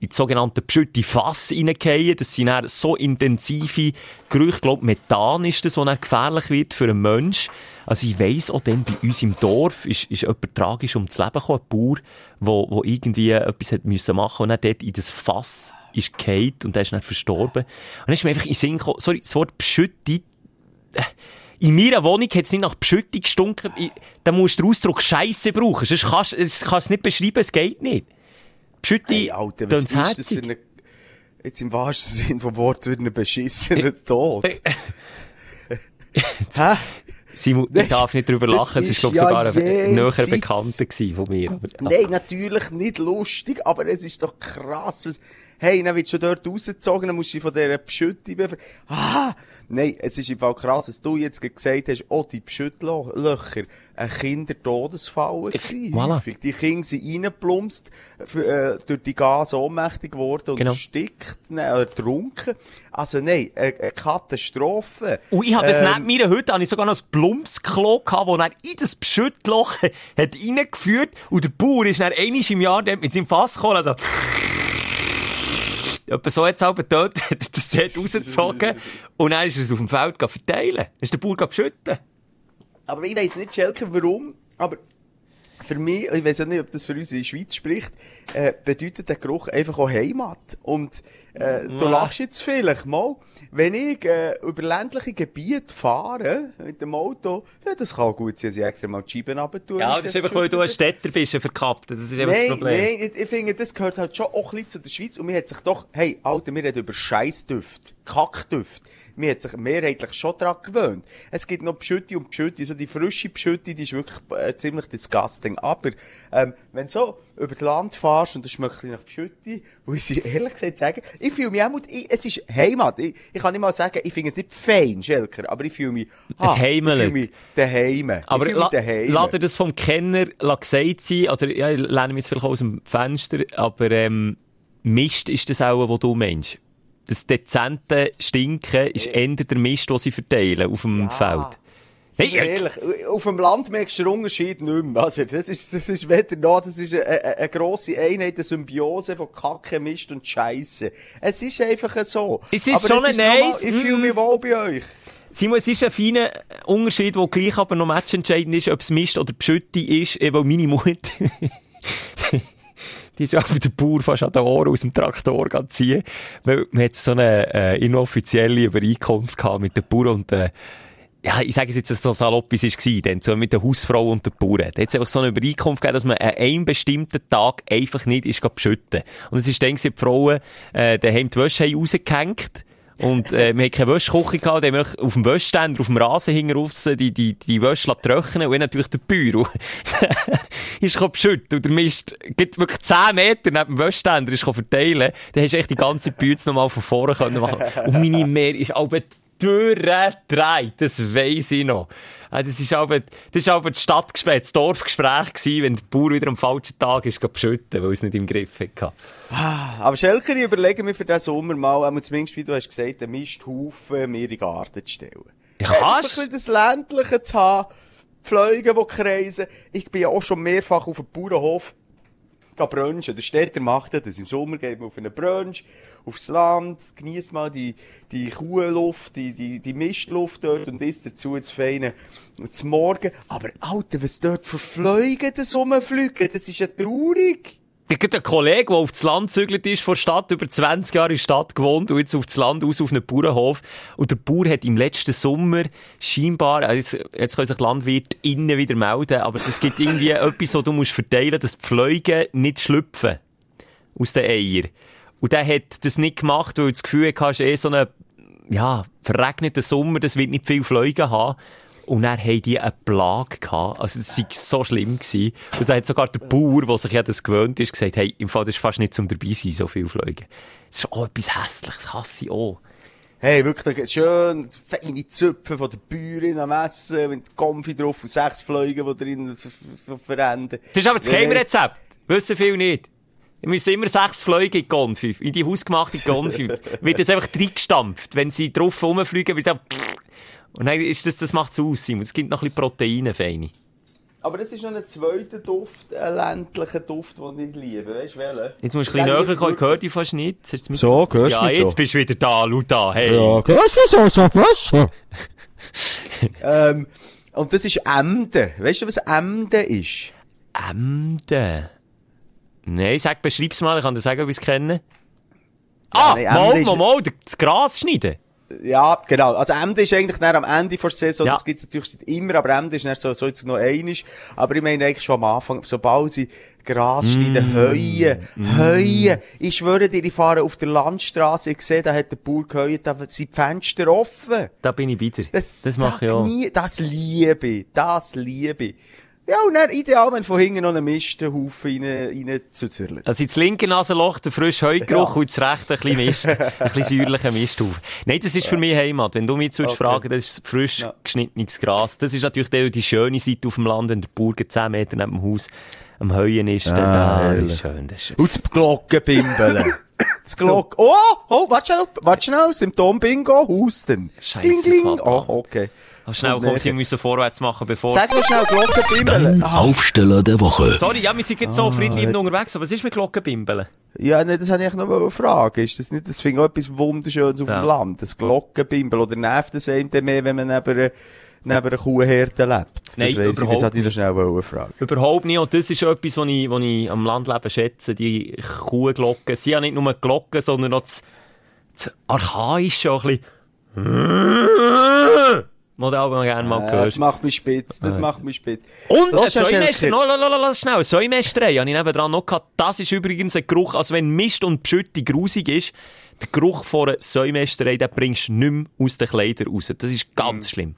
in die sogenannten Pschütti Fass reingehen. Das sind dann so intensive Gerüche. Ich glaube, Methan ist das, was gefährlich wird für einen Mensch. Also ich weiss auch dann, bei uns im Dorf ist, ist jemand tragisch ums Leben gekommen, ein Bauer, wo, wo irgendwie etwas hat müssen machen und dann dort in das Fass ist gefallen und der ist dann verstorben. Und dann ist mir einfach in den Sinn gekommen, sorry, das Wort Pschütti, äh, in meiner Wohnung hat es nicht nach Pschütti gestunken. Da musst du den Ausdruck Scheiße brauchen. Sonst kannst du es nicht beschreiben, es geht nicht. Pschütti, Hey, Alter, was ist das für herzig. eine, jetzt im wahrsten Sinn vom Wort, für einen beschissenen Tod? Hä? Simon, ich darf nicht drüber lachen. Es ist glaube ja sogar ein jenseits. Bekannter von mir. Aber, Nein, natürlich nicht lustig, aber es ist doch krass. Was, hey, dann wirst du dort rausgezogen, dann musst du von dieser Pschütte befreien. Ah! Nein, es ist im Fall krass, was du jetzt gesagt hast, oh, die Pschüttlöcher, ein Kindertodesfall gewesen. voilà. häufig. Die Kinder sind reingeplumpst, äh, durch die Gase ohnmächtig geworden und Genau. erstickt, ne, oder ertrunken. Also nein, eine, eine Katastrophe. Und ich habe das Ähm, neben mir heute, habe ich sogar noch ein Plumpsklo gehabt, das dann in das Beschüttloch hat reingeführt und der Bauer ist dann einmal im Jahr mit seinem Fass gekommen, also Etwa so jetzt aber dort, hat das dort rausgezogen und dann ist er es auf dem Feld verteilen. Ist der Bauer beschütten. Aber ich weiss nicht, Schelker, warum, aber für mich, ich weiss auch nicht, ob das für uns in der Schweiz spricht, äh, bedeutet der Geruch einfach auch Heimat. Und äh, du lachst jetzt vielleicht mal, wenn ich äh, über ländliche Gebiete fahre, mit dem Auto, ja, das kann gut sein, dass ich extra mal die Scheiben runter Ja, das ist einfach, weil du ein Städter bist, ein Verkappter. Das ist einfach das Problem. nein, ich, ich finde, das gehört halt schon auch ein bisschen zu der Schweiz. Und mir hat sich doch, hey, Alter, wir reden über Scheissdüft, Kackdüft. Mir hat sich mehrheitlich schon daran gewöhnt. Es gibt noch Pschütti und Pschütti. Also die frische Pschütti, die ist wirklich äh, ziemlich disgusting. Aber, ähm, wenn du so über das Land fährst und es schmeckt nach Pschütti, muss ich ehrlich gesagt sagen, ich fühle mich auch, ich, es ist Heimat. Ich, ich kann nicht mal sagen, ich finde es nicht fein, Schelker, aber ich fühle mich, ah, ich heimelig. fühle mich daheim. Aber ich la, daheim. lass dir das vom Kenner gesagt sein, oder ja, ich lehne mich jetzt vielleicht aus dem Fenster, aber ähm, Mist ist das auch, was du meinst. Das dezente Stinken ist eher der Mist, den sie verteilen auf dem Feld. Hey, ehrlich, auf dem Land merkst du den Unterschied nicht mehr. Also, das ist, das ist weder noch, das ist eine, eine, eine grosse Einheit, eine Symbiose von Kacke, Mist und Scheisse. Es ist einfach so. Es ist Aber schon es ist nice, Ich fühle mich wohl bei euch. Simon, es ist ein feiner Unterschied, der gleich aber noch matchentscheidend ist, ob es Mist oder Pschütti ist, eh, weil meine Mutter, die ist auch der Bauer fast an den Ohren aus dem Traktor ziehen, weil man hat so eine äh, inoffizielle Übereinkunft gehabt mit den Bauern und äh, ja, ich sage es jetzt so salopp, wie es war, denn so mit der Hausfrau und den Bauern. Da hat es einfach so eine Übereinkunft gegeben, dass man an einem bestimmten Tag einfach nicht ist beschütten. Und es ist dann, die Frauen, äh, daheim die Wäsche haben rausgehängt. Und, äh, wir hatten keine Wäschküche gehabt, dann haben wir auf dem Wäschständer, auf dem Rasen hinten raus, die, die, die Wäsche trocknen und natürlich der Büro. ist gekommen beschütten und der Mist, geht wirklich 10 Meter neben dem Wäschständer, ist verteilen. Dann hast du echt die ganze Bütze nochmal von vorne können machen. Und meine Meer ist aber durchgedreht, das weiss ich noch. Also, das ist aber, das ist aber das Stadtgespräch, das Dorfgespräch gewesen, wenn der Bauer wieder am falschen Tag ist, beschütten, weil es nicht im Griff hatte. Aber Schelker, ich überlege mir für diesen Sommer mal, einmal zumindest, wie du hast gesagt, einen Misthaufen mir in den Garten zu stellen. Ja, Einfach kannst. ein bisschen das Ländliche zu haben, Pfleugen, die kreisen. Ich bin ja auch schon mehrfach auf dem Bauernhof brunchen. Der Städter macht das. Im Sommer geht man auf einen Brunch, aufs Land, genießt mal die, die Kuhluft, die, die, die Mistluft dort und isst dazu das feine zum Morgen. Aber, Alter, was dort für Fliegen das rumfliegen, das ist ja traurig. Einen Kollege, der auf das Land gezügelt ist, vor der Stadt, über 20 Jahre in der Stadt gewohnt und jetzt auf das Land aus auf einen Bauernhof. Und der Bauer hat im letzten Sommer scheinbar, also jetzt, können sich Landwirte innen wieder melden, aber es gibt irgendwie etwas, wo du musst verteilen, dass die Pfleugen nicht schlüpfen. Aus den Eiern. Und der hat das nicht gemacht, weil er das Gefühl hatte, ist eh so ein, ja, verregneter Sommer, das wird nicht viel Pfleugen haben. Und dann haben die eine Plage gehabt. Also, es war so schlimm gewesen. Und dann hat sogar der Bauer, der sich ja das gewöhnt ist, gesagt, hey, im Fall, das ist fast nicht zum dabei sein, so viel Pfleugen. Das ist auch etwas Hässliches, das hasse ich auch. Hey, wirklich schön feine Zöpfe von der Bäuerin am Essen, mit Konfi drauf und sechs Fliegen, die drin ver- ver- verenden. Das ist aber das Geheimrezept. Wissen viele nicht. Wir müssen immer sechs Fliegen in die Konfi, in die hausgemachte Konfi. wird das einfach reingestampft. Wenn sie drauf rumfliegen, wird dann und dann ist das, das macht's aus, Simon. Es gibt noch ein bisschen Proteine, feine. Aber das ist noch ein zweiter Duft, ein ländlicher Duft, den ich liebe. Weißt du, welchen? Jetzt musst du ein bisschen näher kommen, ich höre dich fast nicht. Du So, hörst du Ja, mich jetzt so? bist du wieder da, Luta, hey. was ist so, so, was? ähm, und das ist Emden. Weißt du, was Emden ist? Emden. Nein, sag, beschreib's mal, ich kann dir sagen, ob ich es kenne. Ah, nein, mal, mal, mal, das Gras schneiden. Ja, genau. Also Emden ist eigentlich dann am Ende der Saison, Ja. das gibt's natürlich immer, aber Emden ist dann so, so jetzt noch einisch. Aber ich meine eigentlich schon am Anfang, sobald sie Gras schneiden, Heuen, Heuen. Ich schwöre dir, ich fahre auf der Landstraße, ich sehe, da hat der Bauer geheuert, da sind die Fenster offen. Da bin ich wieder. Das, Das mache ich das auch. nie- Das liebe ich, das liebe ich. Ja, und dann ideal, wenn von hinten noch einen Mistenhaufen rein, rein zuzirlen. Also ins linke Nasenloch der frische Heugeruch Ja. und ins rechte ein bisschen Mist. ein bisschen säuerlicher Misthaufen. Nein, das ist für mich Heimat. Wenn du mich jetzt Okay. fragen, das ist frisch Ja. geschnittenes Gras. Das ist natürlich die, die schöne Seite auf dem Land, wenn der Bauer gerade 10 Meter neben dem Haus am Heuen ist. Ah, dann, das ist schön, das ist schön. Und das Glockenbimbeln. Das Glock... Oh, oh, warte schnell, warte schnell, Symptom-Bingo, Husten. Scheisse, Kling, kling. Oh, okay. Schnell, Und komm, näher. sie müssen vorwärts machen, bevor... Sag mal schnell Glockenbimbeln. Ah, Aufsteller der Woche. Sorry, ja, wir sind jetzt Ah, so friedliebend unterwegs, aber was ist mit Glockenbimbeln? ja, nee, das wollte ich noch mal fragen. Ist das nicht, das finde ich auch etwas Wunderschönes auf Ja. dem Land. Das Glockenbimbel. Oder nervt das einen dann mehr, wenn man neben einer, neben einer Kuhherde lebt? Das Nein, weiss ich, jetzt überhaupt ich noch schnell wollen fragen. Überhaupt nicht. Und das ist etwas, was ich, was ich am Landleben schätze. Die Kuhglocken. Sie haben nicht nur Glocken, sondern auch das, das Archaische auch ein bisschen. Modell, das man gerne mal Äh, das gehört. macht mich spitz, das macht mich spitz. Und Säumeister, Kipp- no, no, no, no, schnell, eine Säumeisterei habe ich nebendran noch gehabt. Das ist übrigens ein Geruch, also wenn Mist und Beschütte grusig ist, der Geruch von einer Säumeisterei, den bringst du nicht mehr aus den Kleidern raus. Das ist ganz schlimm.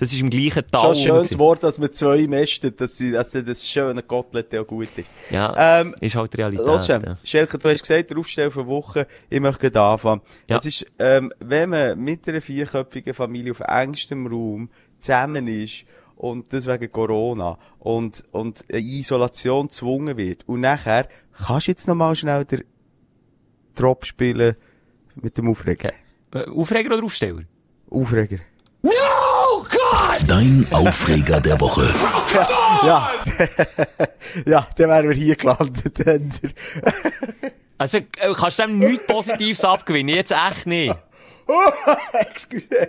Das ist im gleichen Tal. Schon ein schönes. Wort, dass man zwei mästet, dass, sie, dass das schöne Kotelett auch gut ist. Ja, Ähm, ist halt Realität. Los, ja. ja. Schelke, du hast gesagt, der Aufstell für Woche, ich möchte gleich anfangen. Ja. Es ist, ähm, wenn man mit einer vierköpfigen Familie auf engstem Raum zusammen ist, und das wegen Corona, und, und eine Isolation gezwungen wird, und nachher, kannst du jetzt noch mal schnell den Drop spielen mit dem Aufreger? Äh, Aufreger oder Aufsteller? Aufreger. Dein Aufreger der Woche. Ja. ja, dann wären wir hier gelandet. Also, äh, kannst du dem nichts Positives abgewinnen? Jetzt echt nicht. Excuse.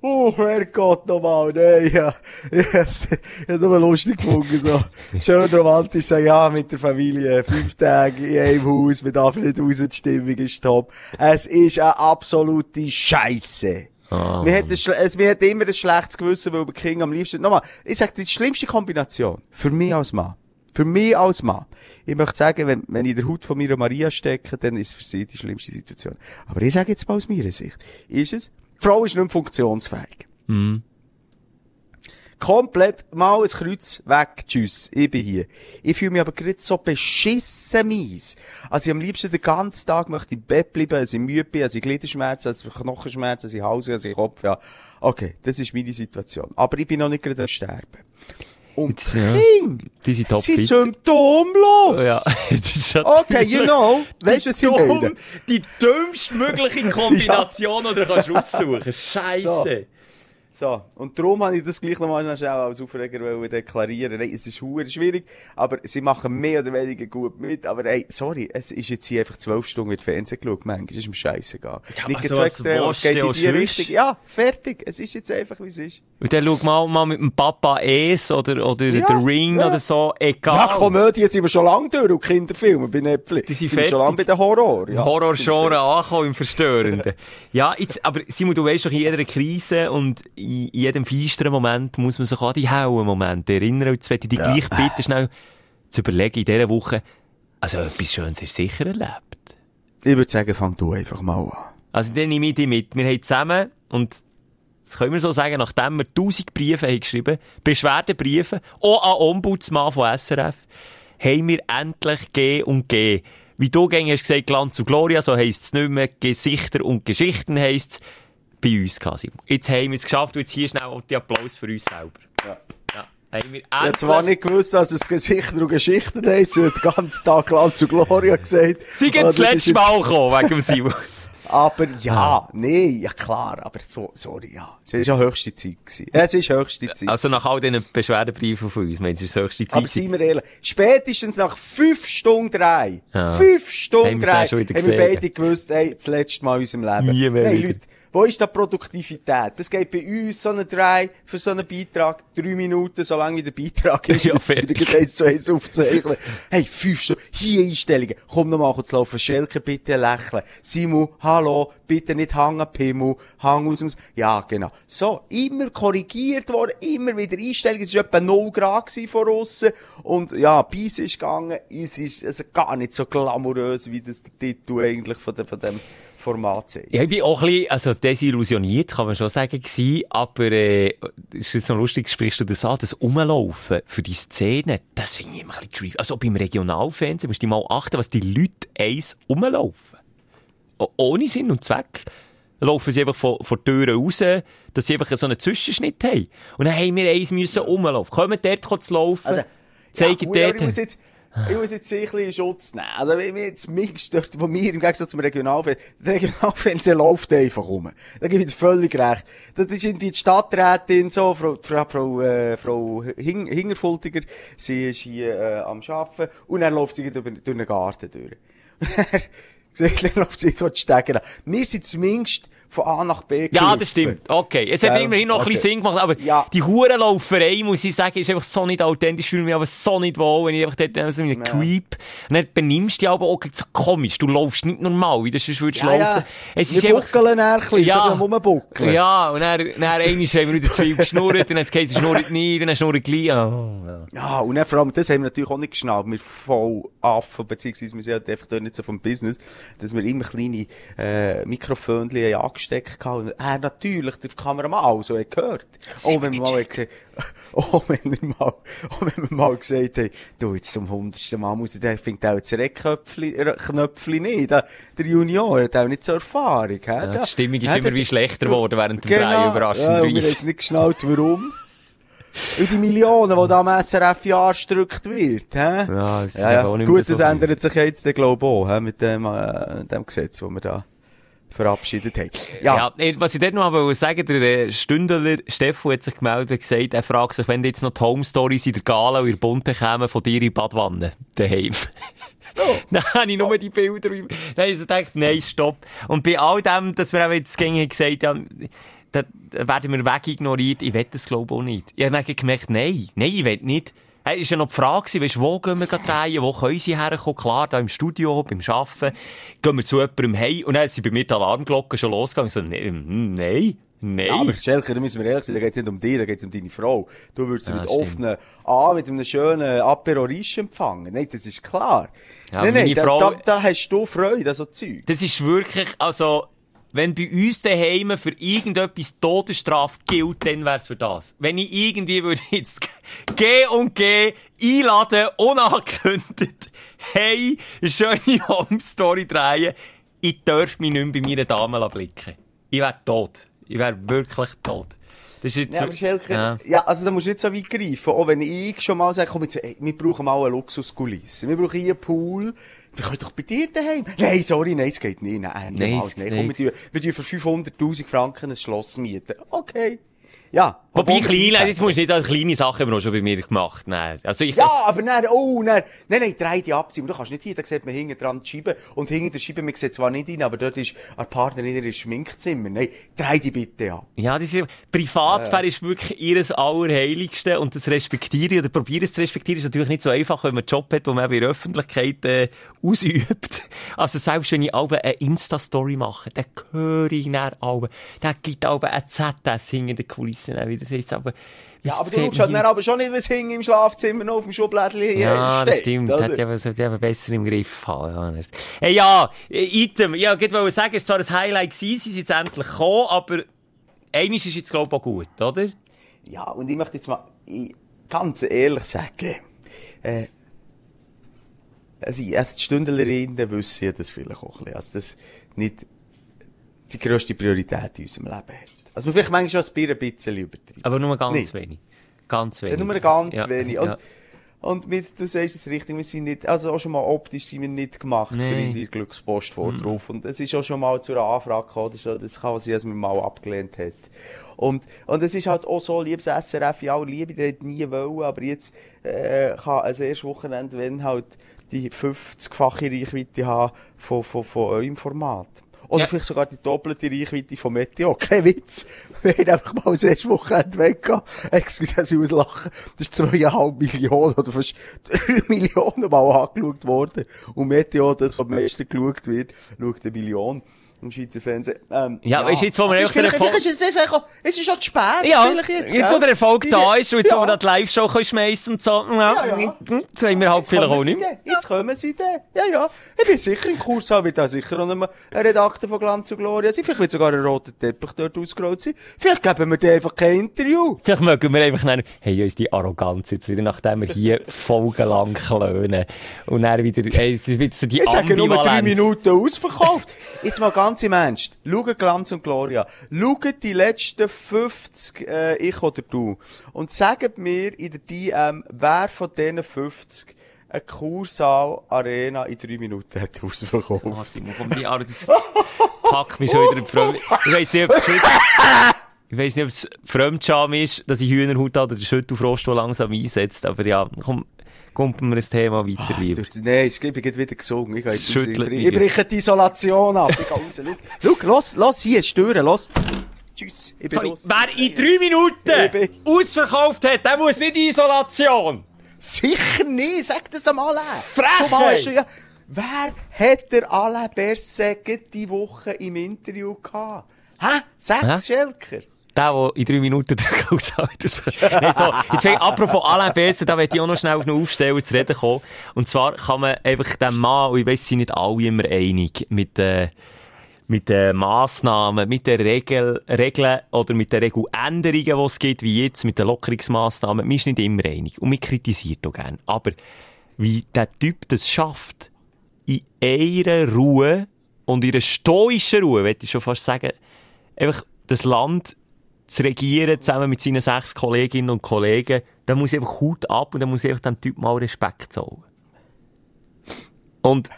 Oh, Herrgott, nochmal, nein, ja. Ich hab's ich hab's nur lustig gefunden, so. Schön romantisch, so, ja, mit der Familie, fünf Tage in einem Haus, man darf nicht raus, die Stimmung ist top. Es ist eine absolute Scheisse. Ah, mir, hat ein, schle- es, mir hat immer ein schlechtes Gewissen, weil wir King am liebsten, nochmal, ich sag, die schlimmste Kombination, für mich als Mann, für mich als Mann. Ich möchte sagen, wenn, wenn ich in der Haut von meiner Maria stecke, dann ist es für sie die schlimmste Situation. Aber ich sage jetzt mal aus meiner Sicht, ist es, die Frau ist nicht mehr funktionsfähig. Komplett mal ein Kreuz weg. Tschüss. Ich bin hier. Ich fühle mich aber gerade so beschissen mies. Also ich am liebsten den ganzen Tag möchte im Bett bleiben, als ich müde bin, als ich Gliederschmerzen, als ich Knochenschmerzen, als ich Hals, als ich Kopf, ja. Okay, das ist meine Situation. Aber ich bin noch nicht gerade am Sterben. Und Jetzt, die ja. Die sind top fit. symptomlos. Ja, ist Okay, you know. Weißt du, was ich meine? die dümmstmögliche Kombination, die du kannst aussuchen Scheiße. So, und darum habe ich das gleich nochmal schnell als Aufreger deklarieren. Nein, es ist hure schwierig, aber sie machen mehr oder weniger gut mit. Aber ey, sorry, es ist jetzt hier einfach zwölf Stunden mit Fernsehen geschaut. Manchmal ist ihm scheißegal. Ja, Nicht aber so so extrem, es geht in die ja, Richtung. Ja, fertig. Es ist jetzt einfach, wie es ist. Und dann schau mal, mal mit dem Papa Es oder, oder Ja, der Ring ja. oder so, egal. Ja, Komödien sind wir schon lange durch und Kinderfilme bei Netflix. Die sind wir schon lange bei den Horror. Ja. Horror-Genre ankommen im Verstörenden. ja, jetzt, aber Simon, du weißt doch, in jeder Krise und in jedem feisteren Moment muss man sich an die hellen Momente erinnern. Und jetzt möchte ich dich gleich bitten, schnell zu überlegen, in dieser Woche, also etwas Schönes du sicher erlebt. Ich würde sagen, fang du einfach mal an. Also dann nehme ich dich mit. Wir haben zusammen, und das können wir so sagen, nachdem wir tausend Briefe haben geschrieben, Beschwerdebriefe, auch an Ombudsmann von SRF, haben wir endlich G und G. Wie du gängig hast gesagt, Glanz und Gloria, so heisst es nicht mehr, Gesichter und Geschichten heisst es bei uns quasi. Jetzt haben wir es geschafft und jetzt hier schnell auch die Applaus für uns selber. Ja. Ja. Haben wir endlich... zwar nicht gewusst, dass es Gesichter und Geschichten heisst, weil den ganzen Tag Glanz und Gloria gesagt. Sie Ah, gehen das letzte jetzt- Mal gekommen, wegen dem Simon. Aber ja, nee, ja klar, aber so, sorry, ja. Es ist ja höchste Zeit gewesen. Es ist höchste Zeit. Also nach all diesen Beschwerdebriefen von uns, meinst du, es ist höchste Zeit? aber seien wir ehrlich, spätestens nach fünf Stunden drei, Ja. fünf Stunden drei, haben wir beide gewusst, ey, das letzte Mal in unserem Leben. Nie mehr hey. Leute, wo ist da Produktivität? Das geht bei uns so ein drei für so einen Beitrag, drei Minuten, solange wie der Beitrag ist. Ja, fertig. eins zu eins aufzeichnen. Hey, fünf Stunden, hier Einstellungen. Komm noch mal kurz laufen. Schelke, bitte lächeln. Simu, hallo, bitte nicht hängen, Pimmel, hang aus dem... Ja, genau. So, immer korrigiert worden, immer wieder Einstellungen. Es war etwa 0 Grad von aussen. Und ja, bis ist gegangen. Es ist also gar nicht so glamourös, wie das der Titel eigentlich von, dem- von dem Format. Ja, ich bin auch ein bisschen, also desillusioniert, kann man schon sagen, gewesen, aber, äh, ist jetzt noch lustig, sprichst du das an, das Umlaufen für die Szene, das finde ich immer ein bisschen creepy. Also beim Regionalfernsehen musst du mal achten, was die Leute eins umlaufen. O- Ohne Sinn und Zweck. Laufen sie einfach von, von der Tür raus, dass sie einfach so einen Zwischenschnitt haben. Und dann haben wir eins müssen umlaufen. Kommen dort kurz laufen, Also, zeigen ja, dort. Ich muss jetzt, ein in Schutz nehmen. Also, wenn wir mich dort, wo wir im Gegensatz zum Regionalfernsehen, der Regionalfernsehen läuft einfach rum. Da gebe ich dir völlig recht. Das ist die Stadträtin so, Frau, Frau, Frau, äh, Frau Hing, Hingerfultiger, sie ist hier, äh, am Arbeiten, und dann läuft sie durch, durch den Garten durch. Dann läuft sie dort stecken. Wir sind zumindest von A nach B Ja, gelaufen. das stimmt. Okay. Es hat Gell? immerhin noch ein bisschen Okay. Sinn gemacht, aber Ja. die Hurenlauferei, muss ich sagen, ist einfach so nicht authentisch. Fühle mich aber so nicht wohl, wenn ich einfach dort so wie ein Ja. Creep. Und dann benimmst du dich aber auch so komisch. Du laufst nicht normal, wie du sonst würdest Ja, laufen. ja. Es Wir ist einfach... buckeln ein bisschen, Ja. so Rumbuckeln. Ja, und dann, dann einmal haben wir wieder zu viel geschnurrt, dann hat es geheißen, schnurrt nicht, dann schnurrt gleich. Oh, ja. Ja, und dann vor allem, das haben wir natürlich auch nicht geschnallt. Wir voll Affen, beziehungsweise wir sind halt einfach dort nicht so vom Business, dass wir immer kleine, äh, Mikrofönchen haben haben. Und, äh, natürlich, der Kameramann auch so hat gehört. Auch wenn wir mal, auch wenn wir mal, auch wenn wir mal gesagt haben, du, jetzt zum hundertsten Mal muss ich, der findet auch das Reckknöpfchen Knöpfchen nicht. Der, der Junior hat auch nicht so Erfahrung, hä? Ja, die Stimmung ist Ja, immer wie schlechter geworden während dem Genau. Drehen, Ja, und wir haben überraschenderweise. nicht geschnallt, warum. Und die Millionen, die da am SRF-Jahr gedrückt wird, hä? Ja, das nicht mehr Gut, das ändert sich jetzt, glaube ich, auch? Mit dem, äh, dem Gesetz, das wir da verabschiedet haben. Ja, Ja. eh, was ich dort noch wollte sagen, der äh, Stündler Steffo hat sich gemeldet und gesagt, er fragt sich, wenn jetzt noch die Home Stories in der Gala und in der Bunte kämen von dir in die Badwanne daheim. Oh. Dann habe ich nur die Bilder. Dann habe ich so gedacht, nein, stopp. Und bei all dem, dass wir auch jetzt gegen gesagt haben, da werden wir weg ignoriert, ich will das glaube ich auch nicht. Ich habe gemerkt, nein, nein, ich will nicht. Hey, ist ja noch die Frage weißt, wo gehen wir drehen, wo können sie herkommen? Klar, da im Studio, beim Arbeiten. Gehen wir zu jemandem hey und dann sind bei mir die Alarmglocken schon losgegangen. So, nee, hm, nein, nein. Ja, aber Schelker, da müssen wir ehrlich sein, da geht's nicht um dich, da geht's um deine Frau. Du würdest sie Ja, mit stimmt. offenen A, mit einem schönen Apero Riche empfangen. Nein, das ist klar. Ja, nein, nein, da, Frau- da, da hast du Freude an so Zeug. Das ist wirklich, also, wenn bei uns daheim für irgendetwas Todesstrafe gilt, dann wär's für das. Wenn ich irgendwie würde jetzt G und G einladen, unangekündigt, hey, schöne Home Story drehen, ich darf mich nicht mehr bei meiner Dame blicken. Ich wär tot. Ich wär wirklich tot. Das ist jetzt Ja, so- aber Schelker, Ja. ja. also da musst du nicht so weit greifen. Auch wenn ich schon mal sage, komm jetzt, ey, wir brauchen mal eine Luxuskulisse. Wir brauchen hier einen Pool. Wir können doch bei dir daheim. Nein, sorry, nein, es geht nicht. Nein, Nein, nicht. Komm, nein. wir tun, wir tun für 500'000 Franken ein Schloss mieten. Okay. Ja. Wobei obwohl wir klein, einschätzen. jetzt musst du nicht als kleine Sachen haben schon bei mir gemacht. Nein. Also ich, Ja, aber nein, oh, nein, nein, nein, drei die abziehen. Du kannst nicht hier, da sieht man hinten dran die Scheibe. Und hinter der Scheibe, man sieht zwar nicht rein, aber dort ist eine Partnerin in Schminkzimmer. Nein, drei die bitte ab. Ja, das ist, Privatsphäre ist wirklich ihres Allerheiligste und das respektiere oder probiere es zu respektieren. ist natürlich nicht so einfach, wenn man einen Job hat, den man in der Öffentlichkeit äh, ausübt. Also selbst wenn ich alle eine Insta-Story mache, dann höre ich dann alle, dann gibt alle ein ZS hinter den Kulissen, wie das heisst, aber... Ja, aber du schaust halt aber schon nicht, was hinten im Schlafzimmer noch auf dem Schublädchen Ja, steht. das stimmt. oder? Hätte ich aber, sollte ich aber besser im Griff haben. Ja, das- hey, ja, äh, Item. Ja, ich wollte sagen, es war zwar ein Highlight gewesen, sie sind jetzt endlich gekommen, aber eines ist jetzt, glaube ich, auch gut, oder? Ja, und ich möchte jetzt mal ganz ehrlich sagen, äh, also, ich- als die Stündlerinnen wissen ja das vielleicht auch ein bisschen, also das nicht die grösste Priorität in unserem Leben hat. Also man vielleicht manchmal schon ein Bier ein bisschen übertrieben. Aber nur ganz Nicht. wenig. Ganz wenig. Ja, nur ganz Ja, wenig. Und, ja. und wir, du sagst es richtig, wir sind nicht, also auch schon mal optisch sind wir nicht gemacht für Nein. in die Glückspost vor drauf. Und es ist auch schon mal zu einer Anfrage gekommen, so, das kann sein, dass man mal abgelehnt hat. Und, und es ist halt auch so, liebes SRF, ja, Liebe, der hat nie wollen, aber jetzt, äh, kann ein erstes Wochenende, wenn halt die 50-fache Reichweite haben von, von, von eurem Format. Oder Ja. vielleicht sogar die doppelte Reichweite von Meteo. Kein Witz. Wir haben einfach mal das erste Wochenende weggehauen. Excuse, dass ich auslachen. Das ist zweieinhalb Millionen oder fast drei Millionen mal angeschaut worden. Und Meteo, das, was am meisten geschaut wird, schaut eine Million. Im Schweizer Fernsehen. Ähm, Ja, weißt du, jetzt, wo wir ist einfach den vielleicht, Erfolg- vielleicht ist es, vielleicht auch- es ist schon zu spät. Ja, jetzt, jetzt, wo der Erfolg da ist und jetzt, wo Ja. wir da die Live-Show schmeissen und so, ja, Ja, ja. jetzt haben wir halt Jetzt vielleicht auch sie nicht mehr. Jetzt kommen sie dann. Ja, ja. Ich bin sicher, im Kursaal wird da sicher noch ein Redakteur von Glanz und Gloria sein. Vielleicht wird sogar ein roter Teppich dort ausgerollt sein. Vielleicht geben wir dir einfach kein Interview. Vielleicht mögen wir einfach dann, hey, uns die Arroganz jetzt wieder, nachdem wir hier folgenlang klönen. Und dann wieder, ey, es ist wieder so die Ich sage nur drei Ambivalenz. Minuten ausverkauft. Jetzt mal ganz im Ernst. Schaut Glanz und Gloria. Schaut die letzten 50, äh, ich oder du. Und sagt mir in der DM, wer von diesen 50 eine Kursaal Arena in drei Minuten hat ausverkauft. Oh, Simon, komm, die Arro, das packt mich schon wieder in Freude. Ich weiss nicht, ob es ich weiss nicht, ob es Fremdscham ist, dass ich Hühnerhaut habe oder der Schüttelfrost, der langsam einsetzt. Aber ja, komm, kumpen wir das Thema weiter, es lieber. tut- Nein, ich bin gerade wieder gesungen. Ich, ich, ich breche die Isolation ab. Ich gehe raus. Schau, los, los hier, stören, los. Tschüss. Ich bin Sorry, los. wer in drei Minuten bin- ausverkauft hat, der muss nicht in Isolation. Sicher nicht, sag das am Alain. Frechheit! Ja, wer hat der Alain Berset die Woche im Interview gehabt? Hä? Sag's, Schelker. Der, der in drei Minuten drückt aushalten. Nein, so, jetzt will ich, apropos Alain Berset, da will ich auch noch schnell auf einen Aufsteller zu reden kommen. Und zwar kann man einfach dem Mann, und ich weiss, sind nicht alle immer einig, mit, äh, mit den Massnahmen, mit den Regel, Regeln oder mit den Regeländerungen, die es gibt, wie jetzt mit den Lockerungsmassnahmen. Man ist nicht immer einig. Und man kritisiert auch gerne. Aber wie der Typ das schafft, in einer Ruhe und in einer stoischen Ruhe, würde ich schon fast sagen, einfach das Land zu regieren, zusammen mit seinen sechs Kolleginnen und Kollegen, da muss ich einfach Hut ab und da muss ich einfach dem Typ mal Respekt zollen. Und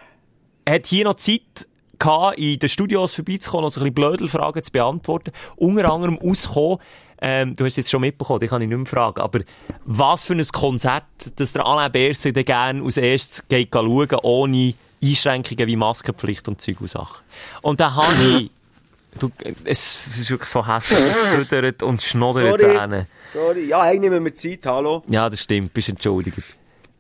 er hat hier noch Zeit gehabt, in den Studios vorbeizukommen und so ein bisschen Blödelfragen zu beantworten. Unter anderem auskommen, ähm, du hast es jetzt schon mitbekommen, ich kann ich nicht mehr fragen, aber was für ein Konzert, dass der Alain Berset dann gerne als erstes geht schauen, ohne Einschränkungen wie Maskenpflicht und Zeug und Sachen. Und dann habe ich, du, es ist wirklich so hässlich, es südert und schnoddert Sorry. Sorry. Ja, hey, nehmen wir Zeit, hallo. Ja, das stimmt, bist entschuldigt.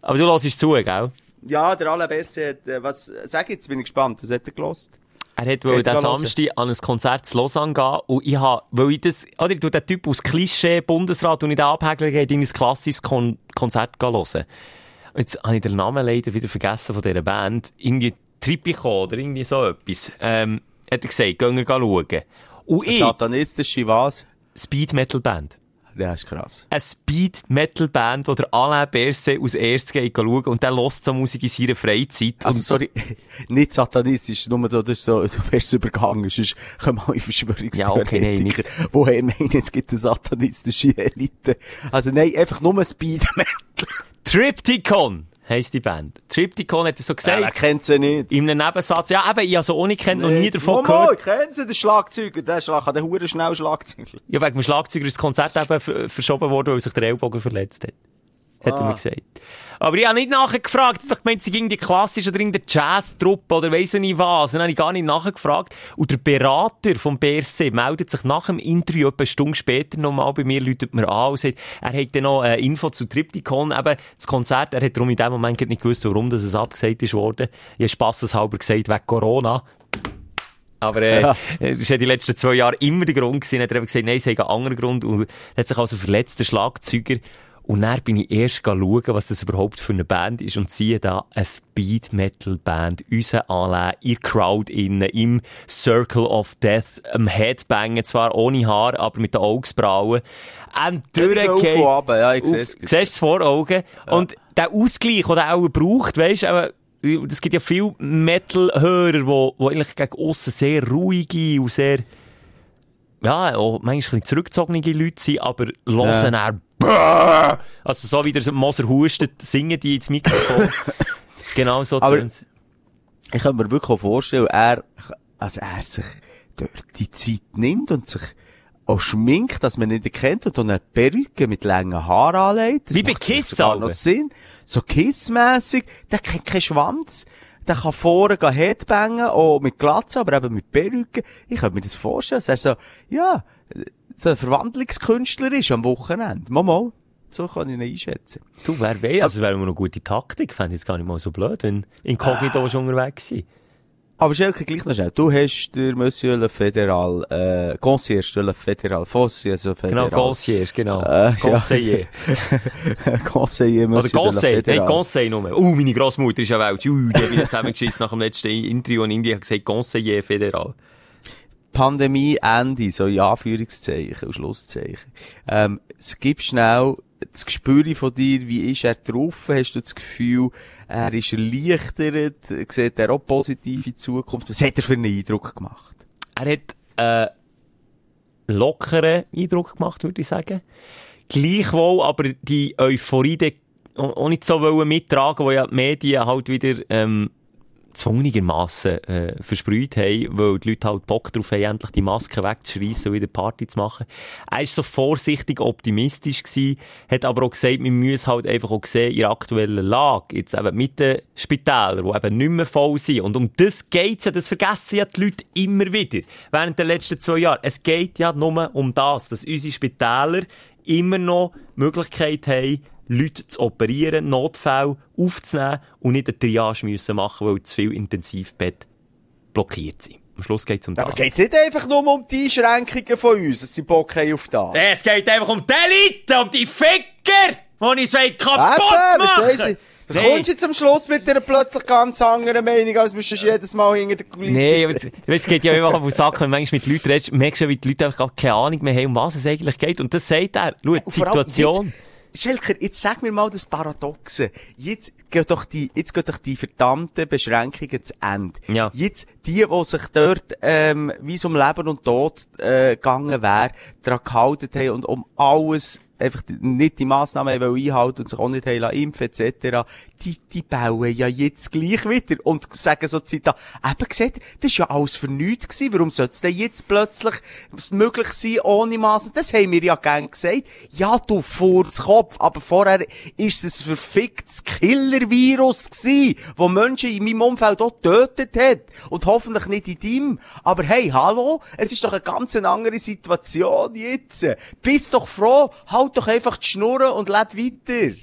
Aber du hörst zu, gell? Ja, der Alain Berset, äh, was, sag jetzt, bin ich gespannt. Was hat er gelost? Er hat wohl Geht den hören. Samstag an ein Konzert zu Lausanne gehen und ich habe, weil ich das, oder ich tu den Typ aus Klischee Bundesrat und ich den abhäkeln, geht in ein klassisches Kon Konzert hören. Und jetzt habe ich den Namen leider wieder vergessen von dieser Band. Irgendwie Tripico oder irgendwie so etwas. Ähm, hat er gesagt, gehen wir schauen. Und ich, Satanistische was? Speed Metal Band. Das ist krass. Eine Speed Metal Band, wo der Alain Berset als erstes geht schauen und der hört so Musik in seiner Freizeit. Also, sorry, nicht satanistisch, nur da, das ist so, du wärst übergangen, sonst kommen alle Verschwörungstheoretiker. Ja, okay, nein, nicht. Woher meinen, es gibt eine satanistische Elite. Also nein, einfach nur Speed Metal. Triptychon heisst die Band. Triptychon hat er so gesagt. Wer kennt sie nicht? In einem Nebensatz, ja, eben, ich habe so nicht kennt, noch nie davon Mama, gehört. ich kenne sie, den Schlagzeuger, der Schlag, der hure schnell Schlagzeuger. Ja, wegen dem Schlagzeuger ist das Konzert eben ver- verschoben worden, weil sich der Ellbogen verletzt hat. Hat er Ah. mir gesagt. Aber ich habe nicht nachgefragt. Ich dachte, sie ging die klassisch oder irgendeine Jazz-Truppe oder weiss ich nicht was. Dann habe ich gar nicht nachgefragt. Und der Berater vom BRC meldet sich nach dem Interview etwa eine Stunde später nochmal bei mir, läutet mir an und sagt, er hat dann noch äh, Info zu Triptychon, eben das Konzert. Er hat darum in dem Moment nicht gewusst, warum das es abgesagt ist worden. Ich habe spasseshalber gesagt, wegen Corona. Aber äh, Ja. das war ja die letzten zwei Jahre immer der Grund gewesen. Hat er eben gesagt, nein, es hat einen anderen Grund. Und er hat sich also verletzt, der Schlagzeuger. Und dann bin ich erst schauen, was das überhaupt für eine Band ist. Und siehe da, eine Speed-Metal-Band. Unser Alain, ihr Crowd innen, im Circle of Death, am Headbangen, zwar ohne Haar, aber mit den Augsbrauen. Und durchgehen. ja, ich sehe es. Siehst du es vor Augen? Und der Ausgleich, den er auch braucht, weisst du, es gibt ja viele Metal-Hörer, wo, wo eigentlich gegen aussen sehr ruhige und sehr, ja, auch manchmal ein bisschen zurückgezogene Leute sind, aber hören Ja. Brrr! Also so wie der Moser hustet, singen die ins Mikrofon. genau so Aber- tönt's. Ich kann mir wirklich auch vorstellen, er, also er sich dort die Zeit nimmt und sich auch schminkt, dass man ihn nicht kennt und dann eine Perücke mit langen Haaren anlegt. Das Wie bei Kiss sogar noch Sinn. So Kiss-mässig. Der kennt keinen Schwanz. Der kann vorne gehen Headbangen, auch mit Glatze, aber eben mit Perücke. Ich könnte mir das vorstellen, dass er so, ja, so Verwandlungskünstler ist am Wochenende. Mal, mal. So kann ich ihn einschätzen. Du, wer weiß, also wäre immer noch gute Taktik, fände ich jetzt gar nicht mal so blöd, wenn Inkognito schon unterwegs sind. Aber Schelke, gleich noch schnell. Du hast der Monsieur Le Fédéral, äh, Concierge Le Fédéral, Fossier Le Genau, Fédéral. Concierge, genau. Äh. Conseiller. Conseiller Oder Monsieur de Conseil, nein. Conseil nur. Uh, meine Grossmutter ist ja Welt. Uh, die hat wieder zusammengeschissen nach dem letzten Interview in Indien, hat gesagt, Conseiller fédéral. Pandemie Ende, so in Anführungszeichen und Schlusszeichen. Ähm, es gibt schnell das Gespür von dir, wie ist er drauf? Hast du das Gefühl, er ist erleichtert? Sieht er auch positive Zukunft? Was hat er für einen Eindruck gemacht? Er hat einen lockeren Eindruck gemacht, würde ich sagen. Gleichwohl aber die Euphorie de- auch nicht so mittragen, wo ja die Medien halt wieder ähm, zwungenermassen äh, versprüht haben, weil die Leute halt Bock drauf haben, endlich die Maske wegzuschreissen und wieder Party zu machen. Er ist so vorsichtig optimistisch gewesen, hat aber auch gesagt, wir müssen halt einfach auch sehen, in der aktuellen Lage, jetzt eben mit den Spitälern, die eben nicht mehr voll sind. Und um das geht's ja, das vergessen ja die Leute immer wieder. Während der letzten zwei Jahre. Es geht ja nur um das, dass unsere Spitäler immer noch Möglichkeit haben, Leute zu operieren, Notfälle aufzunehmen und nicht eine Triage müssen machen, weil zu viele Intensivbett blockiert sind. Am Schluss geht es um das. Aber geht's nicht einfach nur um die Einschränkungen von uns, dass sie Bock haben auf das? Es geht einfach um die Elite, um die Ficker, die wollen kaputt Eben, machen ich? Was Nee. kommst du jetzt am Schluss mit einer plötzlich ganz anderen Meinung, als müsstest du jedes Mal hinter der Kulisse Nee, aber sitzen? es, es geht ja immer auf den Sack, wenn du manchmal mit Leuten redest, merkst du, wie die Leute einfach keine Ahnung mehr haben, um was es eigentlich geht. Und das sagt er. Schau, die Situation. Jetzt, Schelker, jetzt sag mir mal das Paradoxe. Jetzt geht doch die, jetzt geht doch die verdammten Beschränkungen zu Ende. Ja. Jetzt, die, die sich dort, ähm, wie es um Leben und Tod, äh, gegangen wäre, daran gehalten haben und um alles, einfach nicht die Massnahmen einhalten und sich auch nicht impfen, etc., die, die bauen ja jetzt gleich wieder und sagen so Zitat, eben gesagt, das ist ja alles für nichts gewesen, warum soll es denn jetzt plötzlich möglich sein ohne Massnahmen? Das haben wir ja gern gesagt. Ja, du Furzkopf, aber vorher ist es ein verficktes Killer-Virus gewesen, wo Menschen in meinem Umfeld auch getötet hat. Und hoffentlich nicht in deinem. Aber hey, hallo, es ist doch eine ganz andere Situation jetzt. Bist doch froh, halt doch einfach die Schnurren und leb weiter.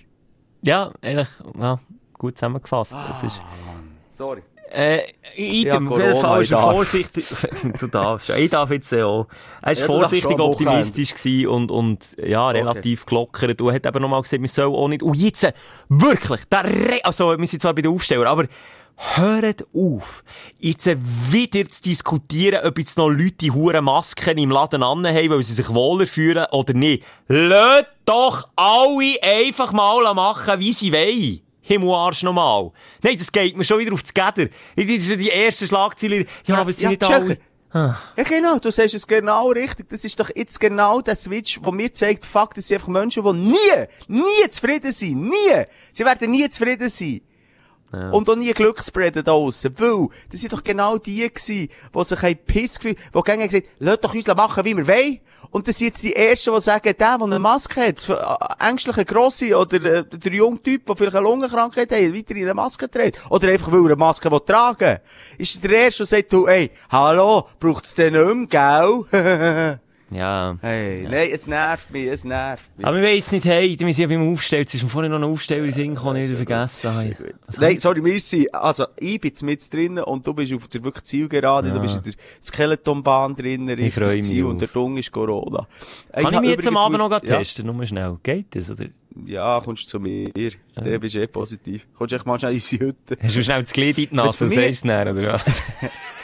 Ja, eigentlich, ja, gut zusammengefasst. Es ist, Sorry. Äh, Idem, Ja, auf jeden Fall ich er vorsichtig, du darfst, ja, ich darf jetzt ja auch. Er ist Ja, du vorsichtig optimistisch gewesen und, und, ja, relativ gelockert. Und hat eben nochmal gesagt, wir sollen auch nicht, und jetzt, äh, wirklich, der Re also, wir sind zwar bei den Aufstellern, aber, hört auf, jetzt äh, wieder zu diskutieren, ob jetzt noch Leute die hure Masken im Laden anhaben, weil sie sich wohler fühlen oder nicht. Lasst doch alle einfach mal machen, wie sie wollen. Himmelarsch nochmal. Nein, das geht mir schon wieder auf das Geder. Das ist ja die erste Schlagzeile. Ja, aber es sind ja, nicht alle. Ja, genau, du sagst es genau richtig. Das ist doch jetzt genau der Switch, wo mir zeigt, fuck, das sind einfach Menschen, die nie, nie zufrieden sind. Nie! Sie werden nie zufrieden sein. Und auch nie Glück spreaden da draussen. Weil, das sind doch genau die gewesen, die sich ein Piss gefühlt, die gerne gesagt haben, lasst doch uns machen, wie wir wollen. Und das sind jetzt die Ersten, die sagen, der, der eine Maske hat, äh, ängstliche Grosse, oder äh, der junge Typ, der vielleicht eine Lungenkrankheit hat, weiter in eine Maske trägt. Oder einfach, weil er eine Maske will tragen Ist der Erste, der sagt, du, ey, hallo, braucht's den nicht mehr, gell? Ja. hey, nein, es nervt mich, es nervt mich. Aber wir wollen jetzt nicht hey, wir sind ja beim Aufstellen. Jetzt ist mir vorhin noch ein Aufsteller in den ich wieder vergessen Nein, sorry, wir sind, also, ich bin mit drinnen und du bist auf der wirklich Zielgerade, du bist in der Skeletonbahn drinnen, Richtung freu mich und der Dung ist Corona. Kann ich hab mich jetzt am Abend noch grad testen? Nur schnell. Geht das, oder? Ja, ja, kommst zu mir. Der bist eh positiv. Kommst echt mal schnell in unsere Hütte. Hast du schnell das Glied in die du, Nase und sagst es oder was?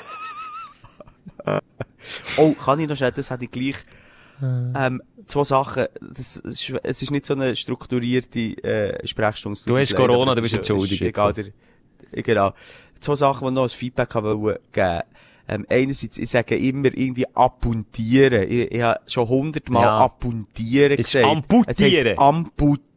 Oh, kann ich noch schnell, das hätte ich gleich, ähm, zwei Sachen. Das, ist, es ist nicht so eine strukturierte, äh, Sprechstunde. Du hast Leider, Corona, du bist ist- entschuldigt. ist Egal, der, genau. Zwei Sachen, die ich noch als Feedback haben wollen geben. Ähm, einerseits, ich sage immer irgendwie abpuntieren. Ich, ich habe schon hundertmal Ja. ist gesagt. amputieren. Es heisst amputieren.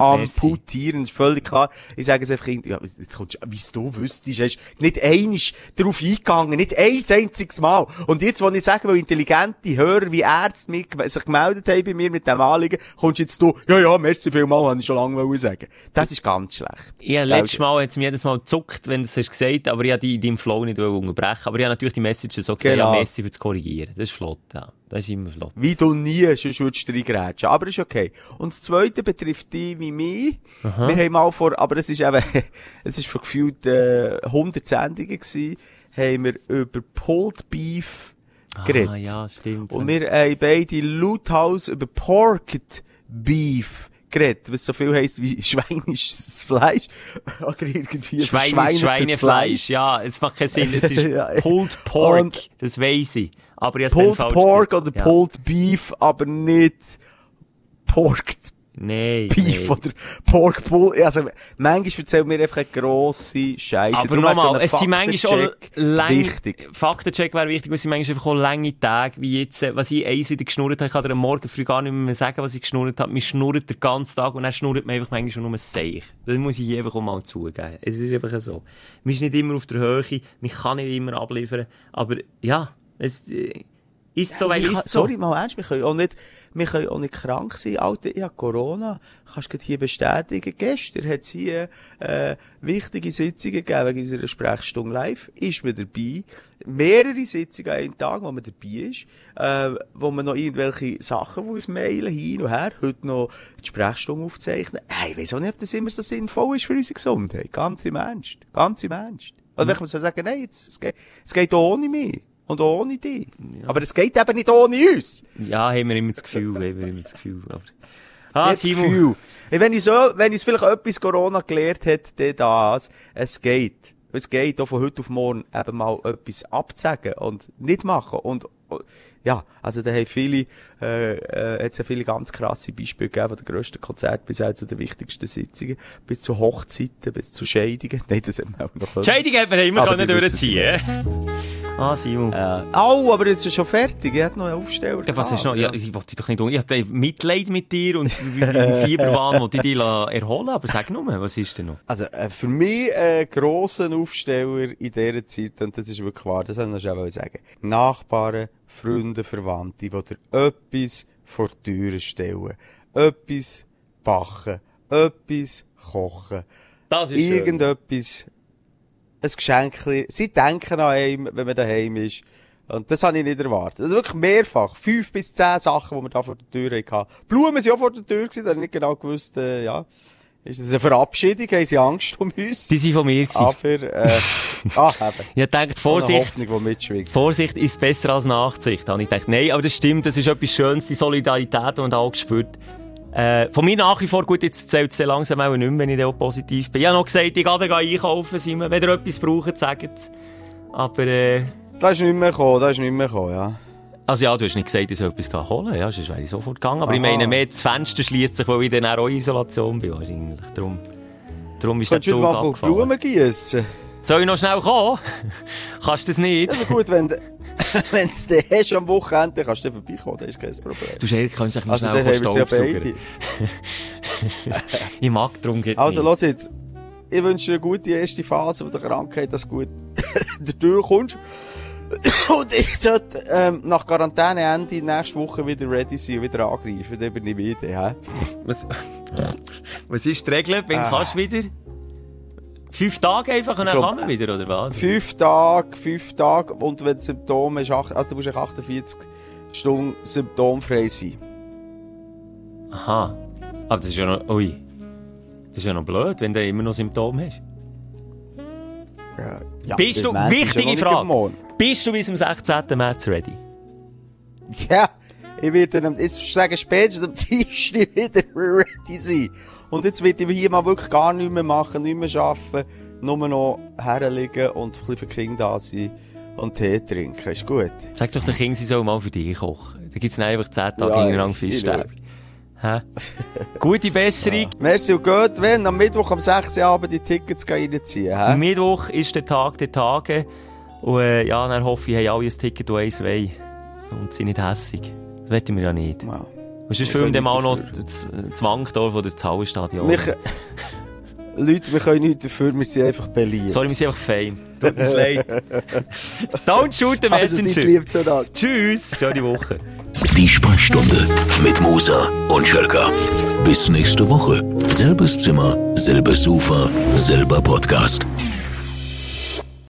Amputieren, das ist völlig klar. Ich sage es einfach ja, jetzt kommst du, wie du wüsstest, hast nicht einisch darauf eingegangen, nicht ein einziges Mal. Und jetzt, wo ich sage, weil intelligente Hörer wie Ärzte mich, sich gemeldet haben bei mir mit dem Anliegen, kommst jetzt du, ja, ja, merci vielmal, habe ich schon lange sagen. Das ist ganz schlecht. Ja, letztes Mal hat es mir jedes Mal gezuckt, wenn du es hast gesagt, aber ich wollte die in deinem Flow nicht unterbrechen. Aber ich habe natürlich die Messages so gesehen, Genau. ja, Messi für zu korrigieren. Das ist flott, ja. Das ist immer flott. Wie du nie, sonst würdest du reingrätschen. Aber ist okay. Und das zweite betrifft die wie mich. Wir haben mal vor, aber es ist eben, es ist vor gefühlt, äh, 100 Sendungen gewesen, haben wir über Pulled Beef geredet. Ah, ja, stimmt. Und wir haben beide lauthaus über Porked Beef geredet, was so viel heisst wie schweinisches Fleisch. Oder irgendwie Schwein verschweinetes ist Schweinefleisch, ja, es macht keinen Sinn. Es ist Ja. Pulled Pork, Und- das weiss ich. Aber ich Pulled Pork oder ja. Pulled Beef, aber nicht Porked Nein, Beef oder Pork Pull. Also, manchmal erzählen wir einfach eine grosse Scheiße. Aber nochmal, es sind manchmal auch lang, wichtig. Faktencheck wäre wichtig, weil es sind manchmal einfach auch lange Tage, wie jetzt, äh, was ich eins wieder geschnurrt habe. Ich kann dir am Morgen früh gar nicht mehr sagen, was ich geschnurrt habe. Man schnurrt den ganzen Tag und dann schnurrt man einfach manchmal nur ein Seich. Das muss ich einfach auch mal zugeben. Es ist einfach so. Man ist nicht immer auf der Höhe, man kann nicht immer abliefern, aber ja, es äh, ist so, weil Ich kann- ist so. Sorry, mal ernst, wir können auch nicht, wir können auch nicht krank sein. Alter, ich habe Corona. Kannst du hier bestätigen? Gestern hat es hier, äh, wichtige Sitzungen gegeben wegen unserer Sprechstunde live. Ist man dabei. Mehrere Sitzungen an einem Tag, wo man dabei ist, äh, wo man noch irgendwelche Sachen muss mailen, hin und her. Heute noch die Sprechstunde aufzeichnen. Hey, ich weiss auch nicht, ob das immer so sinnvoll ist für unsere Gesundheit. Ganz im Ernst. Ganz im Ernst. Oder wenn man so sagen, nein, jetzt, es geht, es geht auch ohne mich. Und ohne dich. Aber es geht eben nicht ohne uns. Ja, haben wir immer das Gefühl, haben wir immer das Gefühl. Aber... Ah, das Simon. Gefühl. Wenn ich so, wenn ich vielleicht etwas Corona gelernt hätte, dann das. Es geht. Es geht auch von heute auf morgen eben mal etwas abzusagen und nicht machen. Und ja, also da haben viele, äh, äh, hat's ja viele ganz krasse Beispiele gegeben, von den grössten Konzerten bis auch zu den wichtigsten Sitzungen, bis zu Hochzeiten, bis zu Scheidungen. Nein, das hat man auch noch. Scheidung hat man immer Aber können durchziehen. Ah, Simon. Äh, oh, aber jetzt ist schon fertig. Er hat noch einen Aufsteller. Ja, was ist noch? Ja, ich wollte dich doch nicht un- Ich hatte Mitleid mit dir und wie im Fieberwahn wollte ich dich erholen, aber sag nur, was ist denn noch? Also, äh, für mich ein grosser Aufsteller in dieser Zeit, und das ist wirklich wahr, das soll ich noch schnell sagen. Nachbarn, Freunde, Verwandte, die dir etwas vor die Türe stellen. Etwas backen. Etwas kochen. Das Irgendetwas. Ein Geschenk. Sie denken an einem, wenn man daheim ist. Und das habe ich nicht erwartet. Also wirklich mehrfach. Fünf bis zehn Sachen, die wir da vor der Tür hatten. Blumen sind auch vor der Tür gewesen, da habe ich nicht genau gewusst, äh, ja. Ist das eine Verabschiedung? Haben sie Angst um uns? Die sind von mir gewesen. Aber, äh, ah, eben. Ich Eine Vorsicht, Hoffnung. Vorsicht ist besser als Nachsicht. Habe ich gedacht, nein, aber das stimmt, das ist etwas Schönes, die Solidarität, die man da auch gespürt. Äh, von mir nach wie vor, gut, jetzt zählt es langsam auch nicht mehr, wenn ich auch positiv bin. Ich habe noch gesagt, ich gehe einkaufen, Simon. Wenn ihr etwas braucht, sagt es. Aber, äh, Da ist nicht mehr gekommen, da ist nicht mehr gekommen, ja. Also ja, du hast nicht gesagt, ich soll etwas holen, ja, sonst wäre ich sofort gegangen. Aber ich Aha. meine, mehr das Fenster schließt sich, weil ich dann auch in Isolation bin, wahrscheinlich. Darum, darum ist der Könntest du Zug mal abgefahren. Blumen gießen? Soll ich noch schnell kommen? Kannst du das nicht? Also gut, wenn du, wenn du den hast am Wochenende, dann kannst du vorbeikommen, das ist kein Problem. Du kannst dich noch Also, schnell Staubsauger. Ich mag darum geht Also, nicht. los jetzt. Ich wünsche dir eine gute erste Phase von der Krankheit, dass du gut durchkommst. Und ich sollte ähm, nach Quarantäneende nächste Woche wieder ready sein und wieder angreifen. Dann bin ich wieder. hä? Was, was ist die Regel? Wann Ah. kannst du wieder? Fünf Tage einfach und dann kann man wieder, oder was? Fünf Tage, fünf Tage. Und wenn Symptome ist, ach- also du musst echt 48 Stunden symptomfrei sein. Aha. Aber das ist ja noch, ui. Das ist ja noch blöd, wenn du immer noch Symptome hast. Ja, ja, Bist du, ist wichtige Frage. Bist du bis zum 16. März ready? Ja, ich werde dann, ich sage spätestens am Dienstag wieder ready sein. Und jetzt werde ich hier mal wirklich gar nichts mehr machen, nichts mehr arbeiten, nur noch herliegen und ein bisschen für die Kinder da sein und Tee trinken. Ist gut. Sag doch den Kindern, sie sollen mal für dich kochen. Da gibt's dann einfach 10 Tage Ja, hintereinander Fischstäbchen. Hä? Gute Besserung. Merci und gut, wenn am Mittwoch am 6. Uhr Abend die Tickets reinziehen, hä? Mittwoch ist der Tag der Tage. Und äh, ja, dann hoffe ich, haben alle ein Ticket, das eins wollen. Und sind nicht hässig. Das wollen wir ja nicht. Wow. Und sonst Wir filmen wir mal noch das Zwangdorf oder das Hallenstadion. Wir, Leute, wir können nichts dafür, wir sind einfach beliebt. Sorry, wir sind einfach fein. Tut uns leid. Don't shoot the Also, messenger. lieb zueinander. Tschüss. Schöne Woche. Die Sprechstunde mit Musa und Schelka. Bis nächste Woche. Selbes Zimmer, selbes Sofa, selber Podcast.